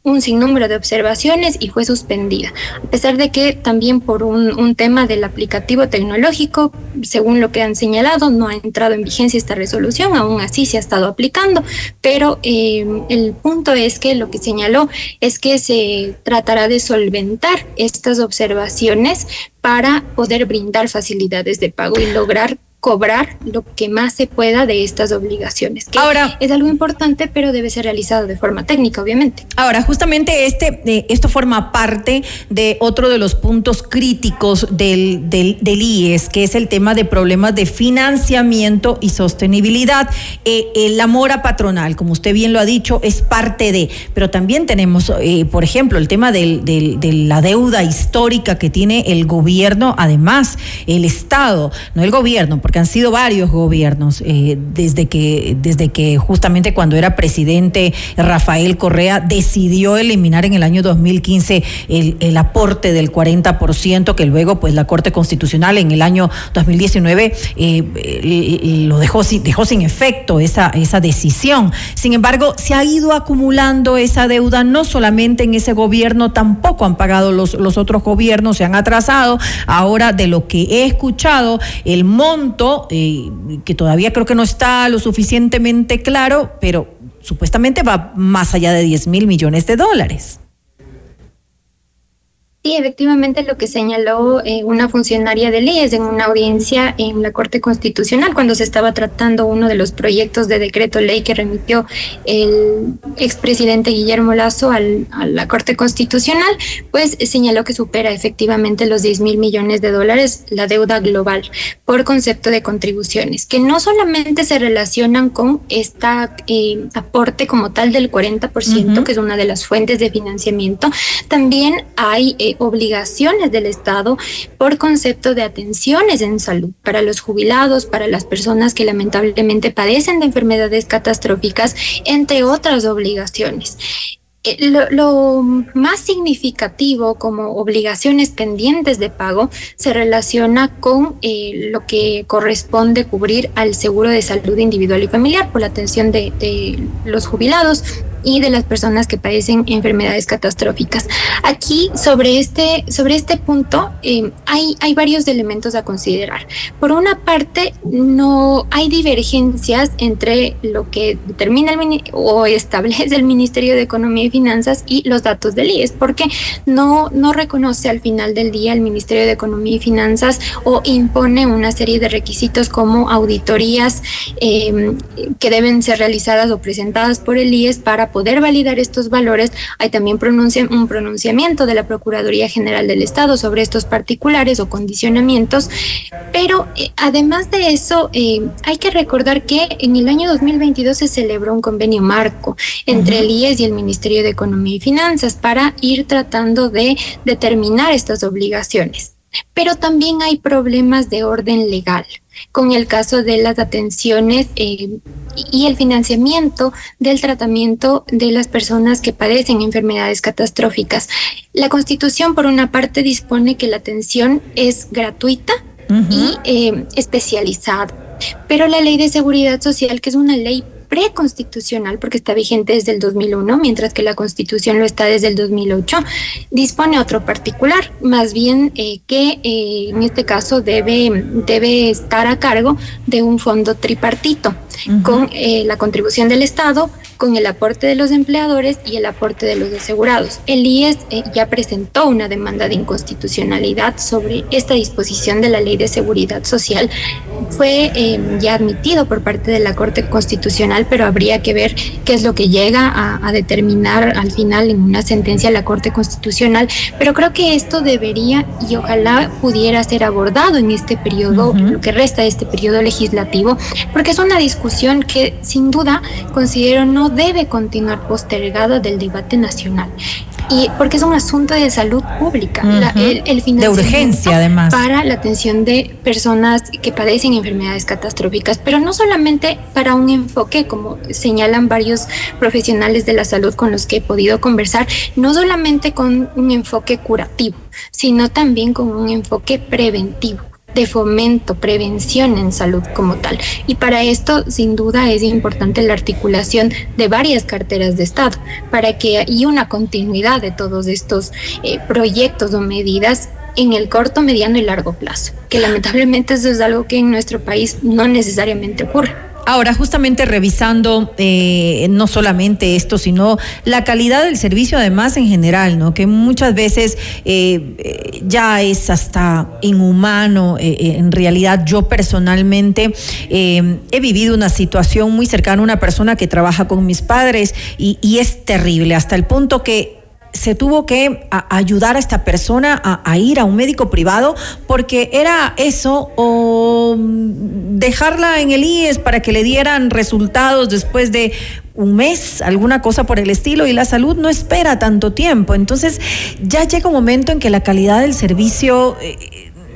[SPEAKER 28] un sinnúmero de observaciones y fue suspendida, a pesar de que también por un, un, tema del aplicativo tecnológico, según lo que han señalado, no ha entrado en vigencia esta resolución, aún así se ha estado aplicando, pero eh, el punto es que lo que señaló es que se tratará de solventar estas observaciones para poder brindar facilidades de pago y lograr cobrar lo que más se pueda de estas obligaciones. Que ahora es algo importante, pero debe ser realizado de forma técnica, obviamente.
[SPEAKER 2] Ahora, justamente este, eh, esto forma parte de otro de los puntos críticos del, del, del, IES, que es el tema de problemas de financiamiento y sostenibilidad. Eh, la mora patronal, como usted bien lo ha dicho, es parte de, pero también tenemos, eh, por ejemplo, el tema del, de la deuda histórica que tiene el gobierno, además, el Estado, no el gobierno, porque han sido varios gobiernos, eh, desde, que, desde que justamente cuando era presidente Rafael Correa decidió eliminar en el año 2015 el, el aporte del 40%, que luego pues la Corte Constitucional en el año 2019 eh, lo dejó, dejó sin efecto esa, esa decisión. Sin embargo, se ha ido acumulando esa deuda, no solamente en ese gobierno, tampoco han pagado los, los otros gobiernos, se han atrasado. Ahora, de lo que he escuchado, el monto, eh, que todavía creo que no está lo suficientemente claro, pero supuestamente va más allá de 10 mil millones de dólares.
[SPEAKER 28] Sí, efectivamente lo que señaló eh, una funcionaria del IES en una audiencia en la Corte Constitucional cuando se estaba tratando uno de los proyectos de decreto ley que remitió el expresidente Guillermo Lazo al, a la Corte Constitucional, pues señaló que supera efectivamente los 10 mil millones de dólares la deuda global por concepto de contribuciones, que no solamente se relacionan con esta eh, aporte como tal del 40%, uh -huh. que es una de las fuentes de financiamiento, también hay eh, obligaciones del Estado por concepto de atenciones en salud para los jubilados, para las personas que lamentablemente padecen de enfermedades catastróficas, entre otras obligaciones. Lo, lo, más significativo como obligaciones pendientes de pago se relaciona con eh, lo que corresponde cubrir al seguro de salud individual y familiar por la atención de los jubilados y de las personas que padecen enfermedades catastróficas. Aquí, sobre este, sobre este punto, eh, hay, hay varios elementos a considerar. Por una parte, no hay divergencias entre lo que determina el, o establece el Ministerio de Economía y Finanzas y los datos del IES, porque no, no reconoce al final del día el Ministerio de Economía y Finanzas o impone una serie de requisitos como auditorías eh, que deben ser realizadas o presentadas por el IES para poder validar estos valores, hay también pronuncia, un pronunciamiento de la Procuraduría General del Estado sobre estos particulares o condicionamientos, pero eh, además de eso, eh, hay que recordar que en el año 2022 se celebró un convenio marco entre uh -huh. el IES y el Ministerio de Economía y Finanzas para ir tratando de determinar estas obligaciones. Pero también hay problemas de orden legal con el caso de las atenciones eh, y el financiamiento del tratamiento de las personas que padecen enfermedades catastróficas. La Constitución, por una parte, dispone que la atención es gratuita uh -huh. y eh, especializada, pero la Ley de Seguridad Social, que es una ley preconstitucional, porque está vigente desde el 2001, mientras que la Constitución lo está desde el 2008, dispone otro particular, más bien eh, que eh, en este caso debe, debe estar a cargo de un fondo tripartito, uh -huh. con eh, la contribución del Estado, con el aporte de los empleadores y el aporte de los asegurados. El IES eh, ya presentó una demanda de inconstitucionalidad sobre esta disposición de la Ley de Seguridad Social. Fue eh, ya admitido por parte de la Corte Constitucional, pero habría que ver qué es lo que llega a, a, determinar al final en una sentencia la Corte Constitucional. Pero creo que esto debería y ojalá pudiera ser abordado en este periodo, uh -huh. lo que resta de este periodo legislativo, porque es una discusión que sin duda considero no debe continuar postergado del debate nacional. Y porque es un asunto de salud pública, uh -huh. la, el, el
[SPEAKER 2] de urgencia además
[SPEAKER 28] para la atención de personas que padecen enfermedades catastróficas, pero no solamente para un enfoque, como señalan varios profesionales de la salud con los que he podido conversar, no solamente con un enfoque curativo, sino también con un enfoque preventivo de fomento, prevención en salud como tal. Y para esto, sin duda, es importante la articulación de varias carteras de Estado para que haya una continuidad de todos estos eh, proyectos o medidas en el corto, mediano y largo plazo, que lamentablemente eso es algo que en nuestro país no necesariamente ocurre.
[SPEAKER 2] Ahora, justamente revisando eh, no solamente esto, sino la calidad del servicio además en general, ¿no? Que muchas veces eh, eh, ya es hasta inhumano. en realidad, yo personalmente he vivido una situación muy cercana a una persona que trabaja con mis padres y, y es terrible, hasta el punto que se tuvo que ayudar a esta persona a, ir a un médico privado porque era eso o mm, dejarla en el IES para que le dieran resultados después de un mes, alguna cosa por el estilo, y la salud no espera tanto tiempo. Entonces ya llega un momento en que la calidad del servicio... Eh,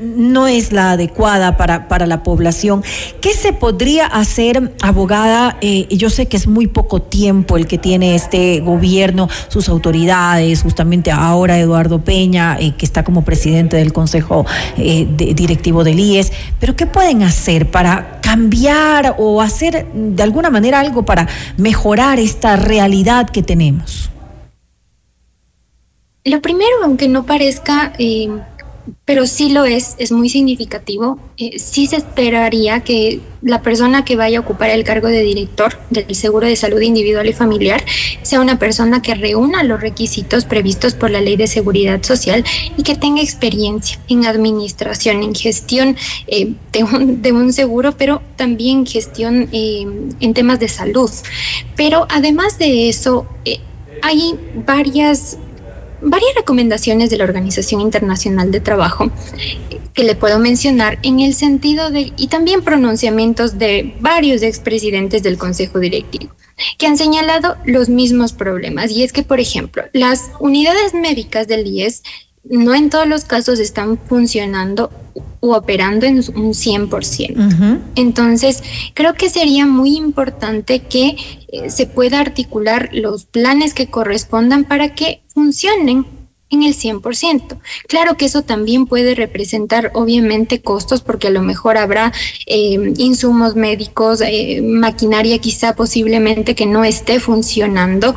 [SPEAKER 2] no es la adecuada para, para la población. ¿Qué se podría hacer, abogada? Eh, yo sé que es muy poco tiempo el que tiene este gobierno, sus autoridades, justamente ahora Eduardo Peña, eh, que está como presidente del Consejo eh, Directivo del IES, pero ¿qué pueden hacer para cambiar o hacer de alguna manera algo para mejorar esta realidad que tenemos?
[SPEAKER 28] Lo primero, aunque no parezca pero sí lo es, es muy significativo. Eh, sí se esperaría que la persona que vaya a ocupar el cargo de director del seguro de salud individual y familiar sea una persona que reúna los requisitos previstos por la ley de seguridad social y que tenga experiencia en administración, en gestión eh, de, un, de, un, seguro, pero también gestión eh, en temas de salud. Pero además de eso, hay varias varias recomendaciones de la Organización Internacional de Trabajo que le puedo mencionar en el sentido de, y también pronunciamientos de varios expresidentes del Consejo Directivo que han señalado los mismos problemas. Y es que, por ejemplo, las unidades médicas del IES no en todos los casos están funcionando u operando en un 100%. Entonces, creo que sería muy importante que eh, se pueda articular los planes que correspondan para que funcionen en el 100%. Claro que eso también puede representar obviamente costos porque a lo mejor habrá eh, insumos médicos, eh, maquinaria quizá posiblemente que no esté funcionando,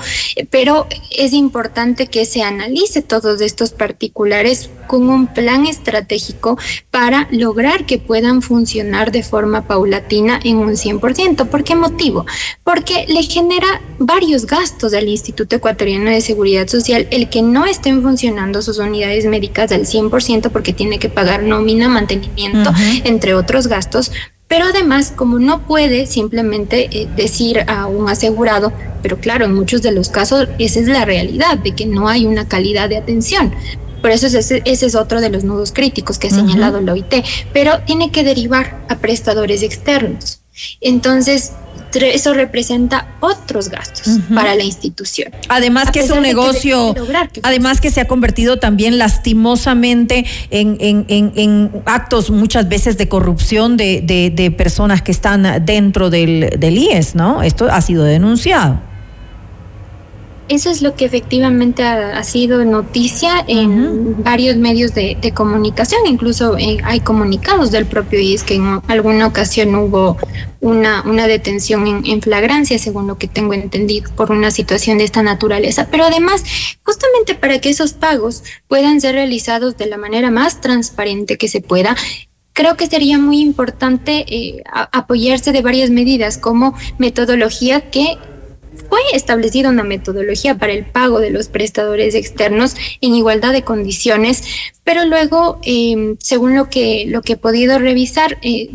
[SPEAKER 28] pero es importante que se analice todos estos particulares con un plan estratégico para lograr que puedan funcionar de forma paulatina en un 100%. ¿Por qué motivo? Porque le genera varios gastos al Instituto Ecuatoriano de Seguridad Social el que no estén funcionando sus unidades médicas al 100% porque tiene que pagar nómina, mantenimiento, entre otros gastos. Pero además, como no puede simplemente eh, decir a un asegurado, pero claro, en muchos de los casos esa es la realidad, de que no hay una calidad de atención. Por eso ese, ese es otro de los nudos críticos que ha señalado la OIT, pero tiene que derivar a prestadores externos. Entonces, eso representa otros gastos para la institución.
[SPEAKER 2] Además que es un negocio, además que se ha convertido también lastimosamente en, en, en, actos muchas veces de corrupción de, de, de, personas que están dentro del, del IES, ¿no? Esto ha sido denunciado.
[SPEAKER 28] Eso es lo que efectivamente ha, sido noticia en varios medios de, comunicación, incluso eh, hay comunicados del propio IES que en alguna ocasión hubo una, una detención en, en, flagrancia, según lo que tengo entendido, por una situación de esta naturaleza. Pero además, justamente para que esos pagos puedan ser realizados de la manera más transparente que se pueda, creo que sería muy importante eh, apoyarse de varias medidas como metodología que fue establecida una metodología para el pago de los prestadores externos en igualdad de condiciones, pero luego, em, según lo que, lo que he podido revisar, eh,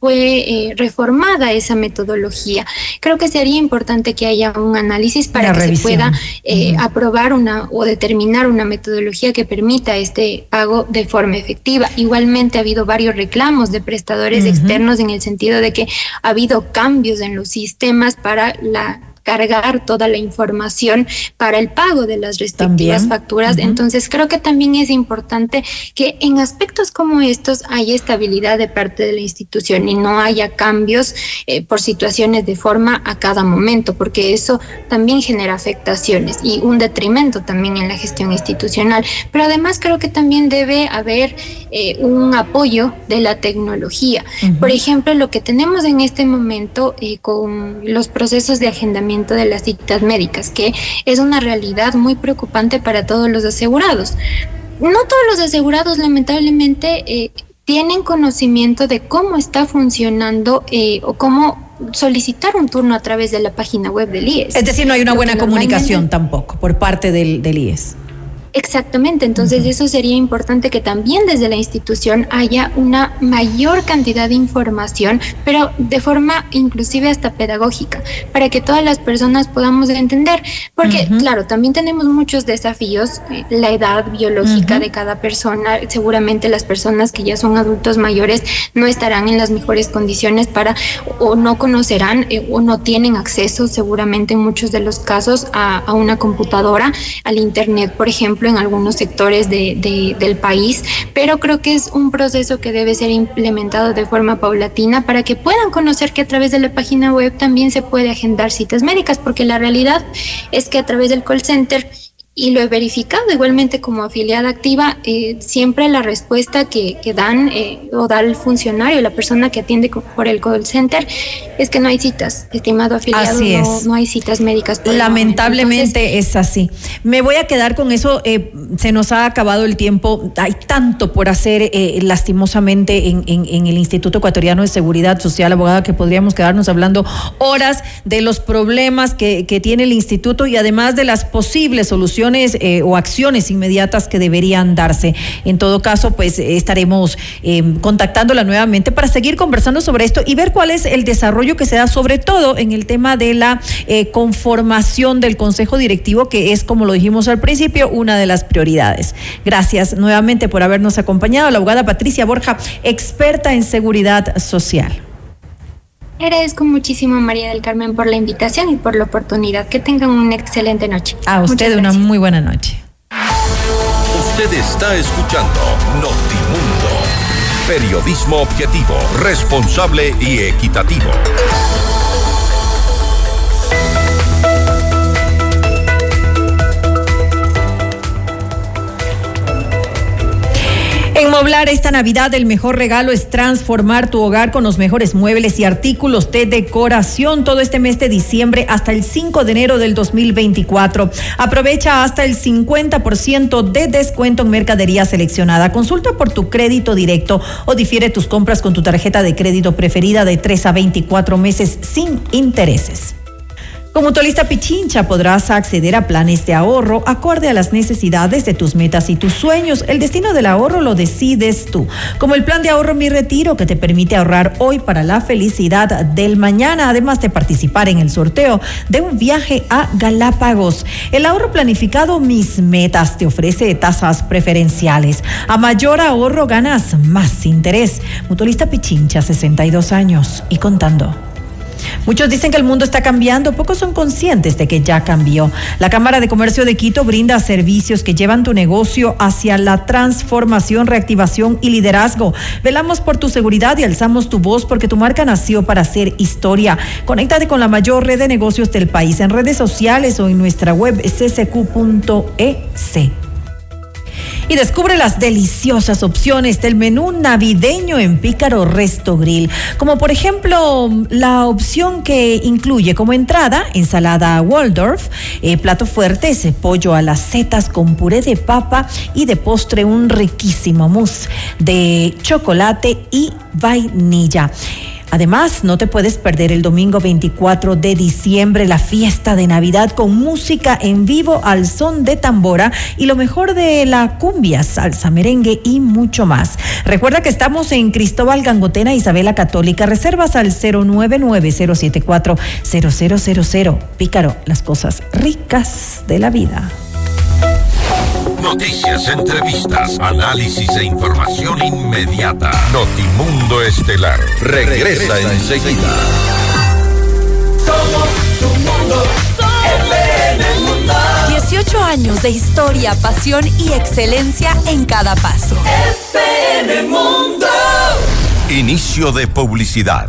[SPEAKER 28] fue eh, reformada esa metodología. Creo que sería importante que haya un análisis para que se pueda eh, aprobar una o determinar una metodología que permita este pago de forma efectiva. Igualmente ha habido varios reclamos de prestadores externos en el sentido de que ha habido cambios en los sistemas para la cargar toda la información para el pago de las respectivas facturas. Entonces creo que también es importante que en aspectos como estos haya estabilidad de parte de la institución y no haya cambios eh, por situaciones de forma a cada momento, porque eso también genera afectaciones y un detrimento también en la gestión institucional. Pero además creo que también debe haber eh, un apoyo de la tecnología. Por ejemplo, lo que tenemos en este momento eh, con los procesos de agendamiento de las citas médicas, que es una realidad muy preocupante para todos los asegurados. No todos los asegurados, lamentablemente, eh, tienen conocimiento de cómo está funcionando o cómo solicitar un turno a través de la página web del IES.
[SPEAKER 2] Es decir, no hay una buena comunicación tampoco por parte del, del IES.
[SPEAKER 28] Exactamente, entonces eso sería importante que también desde la institución haya una mayor cantidad de información, pero de forma inclusive hasta pedagógica, para que todas las personas podamos entender, porque claro, también tenemos muchos desafíos, eh, la edad biológica de cada persona, seguramente las personas que ya son adultos mayores no estarán en las mejores condiciones para o no conocerán eh, o no tienen acceso seguramente en muchos de los casos a, a una computadora, al internet, por ejemplo, en algunos sectores de, del país, pero creo que es un proceso que debe ser implementado de forma paulatina para que puedan conocer que a través de la página web también se puede agendar citas médicas, porque la realidad es que a través del call center y lo he verificado igualmente como afiliada activa, eh, siempre la respuesta que, que dan eh, o da el funcionario, la persona que atiende por el call center, es que no hay citas, estimado afiliado, así no, no, hay citas médicas.
[SPEAKER 2] Lamentablemente es así. Me voy a quedar con eso, eh, se nos ha acabado el tiempo, hay tanto por hacer lastimosamente en, en, el Instituto Ecuatoriano de Seguridad Social, abogada, que podríamos quedarnos hablando horas de los problemas que, que tiene el instituto y además de las posibles soluciones eh, o acciones inmediatas que deberían darse. En todo caso, pues estaremos eh, contactándola nuevamente para seguir conversando sobre esto y ver cuál es el desarrollo que se da, sobre todo en el tema de la eh, conformación del Consejo Directivo, que es, como lo dijimos al principio, una de las prioridades. Gracias nuevamente por habernos acompañado, la abogada Patricia Borja, experta en seguridad social.
[SPEAKER 28] Agradezco muchísimo María del Carmen por la invitación y por la oportunidad. Que tengan una excelente noche.
[SPEAKER 2] A usted una muy buena noche.
[SPEAKER 3] Usted está escuchando Notimundo. Periodismo objetivo, responsable y equitativo.
[SPEAKER 2] En Moblar esta Navidad el mejor regalo es transformar tu hogar con los mejores muebles y artículos de decoración todo este mes de diciembre hasta el 5 de enero del 2024. Aprovecha hasta el 50% de descuento en mercadería seleccionada. Consulta por tu crédito directo o difiere tus compras con tu tarjeta de crédito preferida de 3 a 24 meses sin intereses. Con Mutualista Pichincha podrás acceder a planes de ahorro acorde a las necesidades de tus metas y tus sueños. El destino del ahorro lo decides tú. Como el plan de ahorro Mi Retiro que te permite ahorrar hoy para la felicidad del mañana, además de participar en el sorteo de un viaje a Galápagos. El ahorro planificado Mis Metas te ofrece tasas preferenciales. A mayor ahorro ganas más interés. Mutualista Pichincha, 62 años y contando. Muchos dicen que el mundo está cambiando, pocos son conscientes de que ya cambió. La Cámara de Comercio de Quito brinda servicios que llevan tu negocio hacia la transformación, reactivación y liderazgo. Velamos por tu seguridad y alzamos tu voz porque tu marca nació para hacer historia. Conéctate con la mayor red de negocios del país en redes sociales o en nuestra web ccq.es y descubre las deliciosas opciones del menú navideño en Pícaro Resto Grill, como por ejemplo la opción que incluye como entrada ensalada Waldorf, eh, plato fuerte ese pollo a las setas con puré de papa y de postre un riquísimo mousse de chocolate y vainilla. Además, no te puedes perder el domingo 24 de diciembre la fiesta de Navidad con música en vivo al son de tambora y lo mejor de la cumbia, salsa, merengue y mucho más. Recuerda que estamos en Cristóbal Gangotena, Isabela Católica. Reservas al 099-074-0000. Pícaro, las cosas ricas de la vida.
[SPEAKER 3] Noticias, entrevistas, análisis e información inmediata. Notimundo Estelar regresa, enseguida.
[SPEAKER 15] Somos tu mundo. FM Mundo.
[SPEAKER 21] 18 años de historia, pasión y excelencia en cada paso.
[SPEAKER 15] FM Mundo.
[SPEAKER 3] Inicio de publicidad.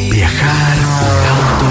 [SPEAKER 24] ¿Viajar, auto,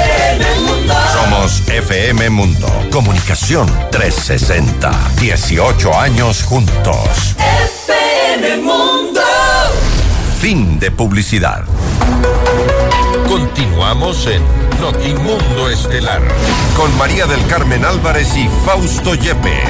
[SPEAKER 15] Mundo.
[SPEAKER 3] Somos FM Mundo. Comunicación 360. 18 años juntos.
[SPEAKER 15] FM Mundo.
[SPEAKER 3] Fin de publicidad. Continuamos en Notimundo Estelar con María del Carmen Álvarez y Fausto Yepes.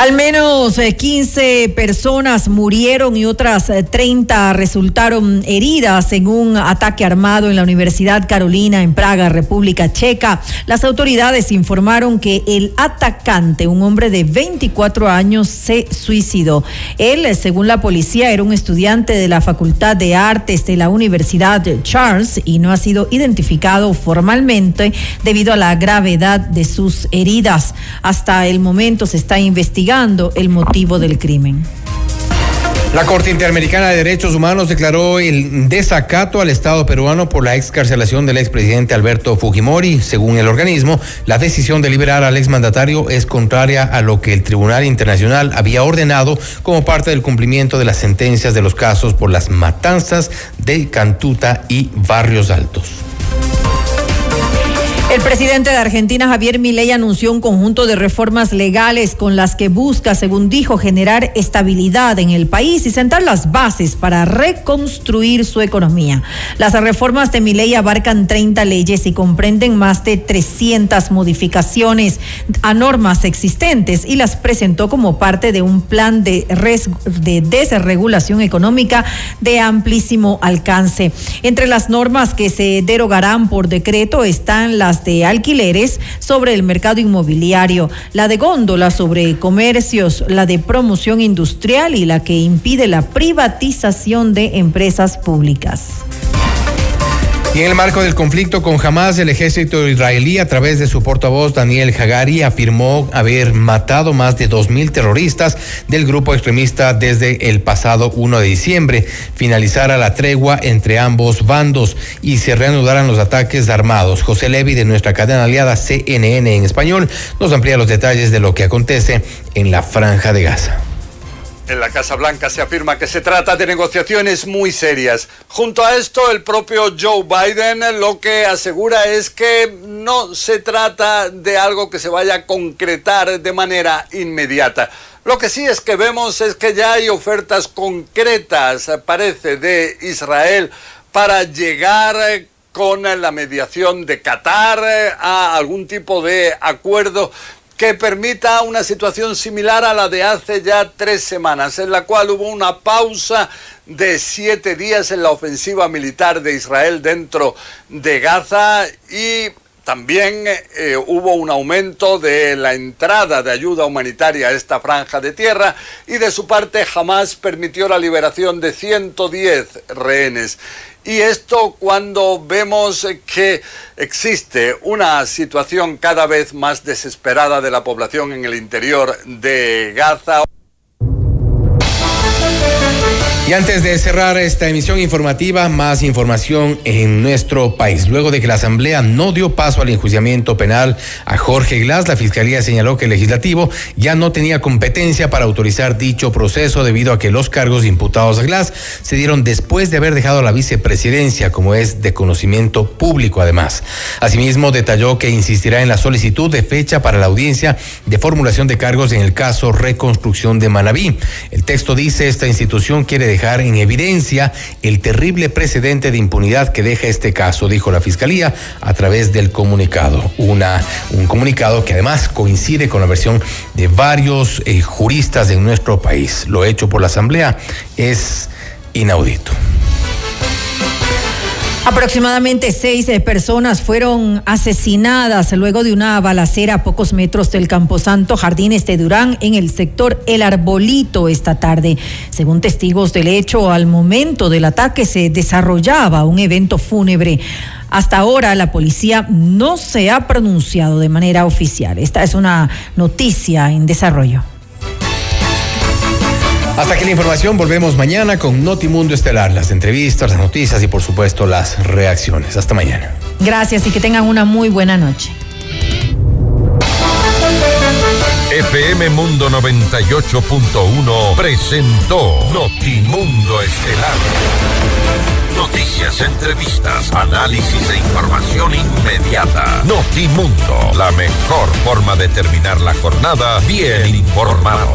[SPEAKER 2] Al menos eh, 15 personas murieron y otras eh, 30 resultaron heridas en un ataque armado en la Universidad Carolina en Praga, República Checa. Las autoridades informaron que el atacante, un hombre de 24 años, se suicidó. Él, eh, según la policía, era un estudiante de la Facultad de Artes de la Universidad Charles y no ha sido identificado formalmente debido a la gravedad de sus heridas. Hasta el momento se está investigando el motivo del crimen.
[SPEAKER 1] La Corte Interamericana de Derechos Humanos declaró el desacato al Estado peruano por la excarcelación del expresidente Alberto Fujimori. Según el organismo, la decisión de liberar al exmandatario es contraria a lo que el Tribunal Internacional había ordenado como parte del cumplimiento de las sentencias de los casos por las matanzas de Cantuta y Barrios Altos.
[SPEAKER 2] El presidente de Argentina, Javier Milei, anunció un conjunto de reformas legales con las que busca, según dijo, generar estabilidad en el país y sentar las bases para reconstruir su economía. Las reformas de Milei abarcan 30 leyes y comprenden más de 300 modificaciones a normas existentes y las presentó como parte de un plan de, de desregulación económica de amplísimo alcance. Entre las normas que se derogarán por decreto están las de alquileres sobre el mercado inmobiliario, la de góndola sobre comercios, la de promoción industrial y la que impide la privatización de empresas públicas.
[SPEAKER 1] Y en el marco del conflicto con Hamas, el ejército israelí, a través de su portavoz Daniel Hagari, afirmó haber matado más de 2.000 terroristas del grupo extremista desde el pasado 1 de diciembre. Finalizara la tregua entre ambos bandos y se reanudaran los ataques armados. José Levi, de nuestra cadena aliada CNN en español, nos amplía los detalles de lo que acontece en la Franja de Gaza.
[SPEAKER 30] En la Casa Blanca se afirma que se trata de negociaciones muy serias. Junto a esto, el propio Joe Biden lo que asegura es que no se trata de algo que se vaya a concretar de manera inmediata. Lo que sí es que vemos es que ya hay ofertas concretas, parece, de Israel para llegar con la mediación de Qatar a algún tipo de acuerdo que permita una situación similar a la de hace ya tres semanas, en la cual hubo una pausa de siete días en la ofensiva militar de Israel dentro de Gaza y también eh, hubo un aumento de la entrada de ayuda humanitaria a esta franja de tierra y de su parte jamás permitió la liberación de 110 rehenes. Y esto cuando vemos que existe una situación cada vez más desesperada de la población en el interior de Gaza.
[SPEAKER 1] Y antes de cerrar esta emisión informativa, más información en nuestro país. Luego de que la Asamblea no dio paso al enjuiciamiento penal a Jorge Glass, la Fiscalía señaló que el legislativo ya no tenía competencia para autorizar dicho proceso debido a que los cargos imputados a Glass se dieron después de haber dejado la vicepresidencia, como es de conocimiento público además. Asimismo, detalló que insistirá en la solicitud de fecha para la audiencia de formulación de cargos en el caso Reconstrucción de Manabí. El texto dice esta institución quiere dejar dejar en evidencia el terrible precedente de impunidad que deja este caso, dijo la Fiscalía a través del comunicado. Una, un comunicado que además coincide con la versión de varios eh, juristas de nuestro país. Lo hecho por la Asamblea es inaudito.
[SPEAKER 2] Aproximadamente seis eh, personas fueron asesinadas luego de una balacera a pocos metros del Camposanto Jardines de Durán en el sector El Arbolito esta tarde. Según testigos del hecho, al momento del ataque se desarrollaba un evento fúnebre. Hasta ahora la policía no se ha pronunciado de manera oficial. Esta es una noticia en desarrollo.
[SPEAKER 1] Hasta aquí la información, volvemos mañana con Notimundo Estelar, las entrevistas, las noticias y por supuesto las reacciones. Hasta mañana.
[SPEAKER 2] Gracias y que tengan una muy buena noche.
[SPEAKER 3] FM Mundo 98.1 presentó Notimundo Estelar. Noticias, entrevistas, análisis e información inmediata. Notimundo, la mejor forma de terminar la jornada bien informado.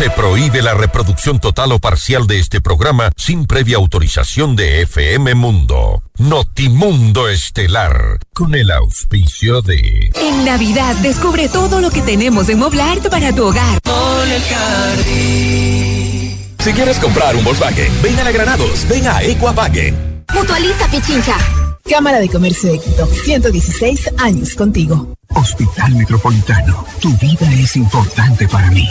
[SPEAKER 3] Se prohíbe la reproducción total o parcial de este programa sin previa autorización de FM Mundo. Notimundo Estelar, con el auspicio de...
[SPEAKER 25] En Navidad descubre todo lo que tenemos en Moblart para tu hogar.
[SPEAKER 31] Si quieres comprar un Volkswagen, ven a la Granados, ven a Equavagen.
[SPEAKER 32] Mutualiza Pichincha.
[SPEAKER 22] Cámara de Comercio de Quito, 116 años contigo.
[SPEAKER 33] Hospital Metropolitano, tu vida es importante para mí.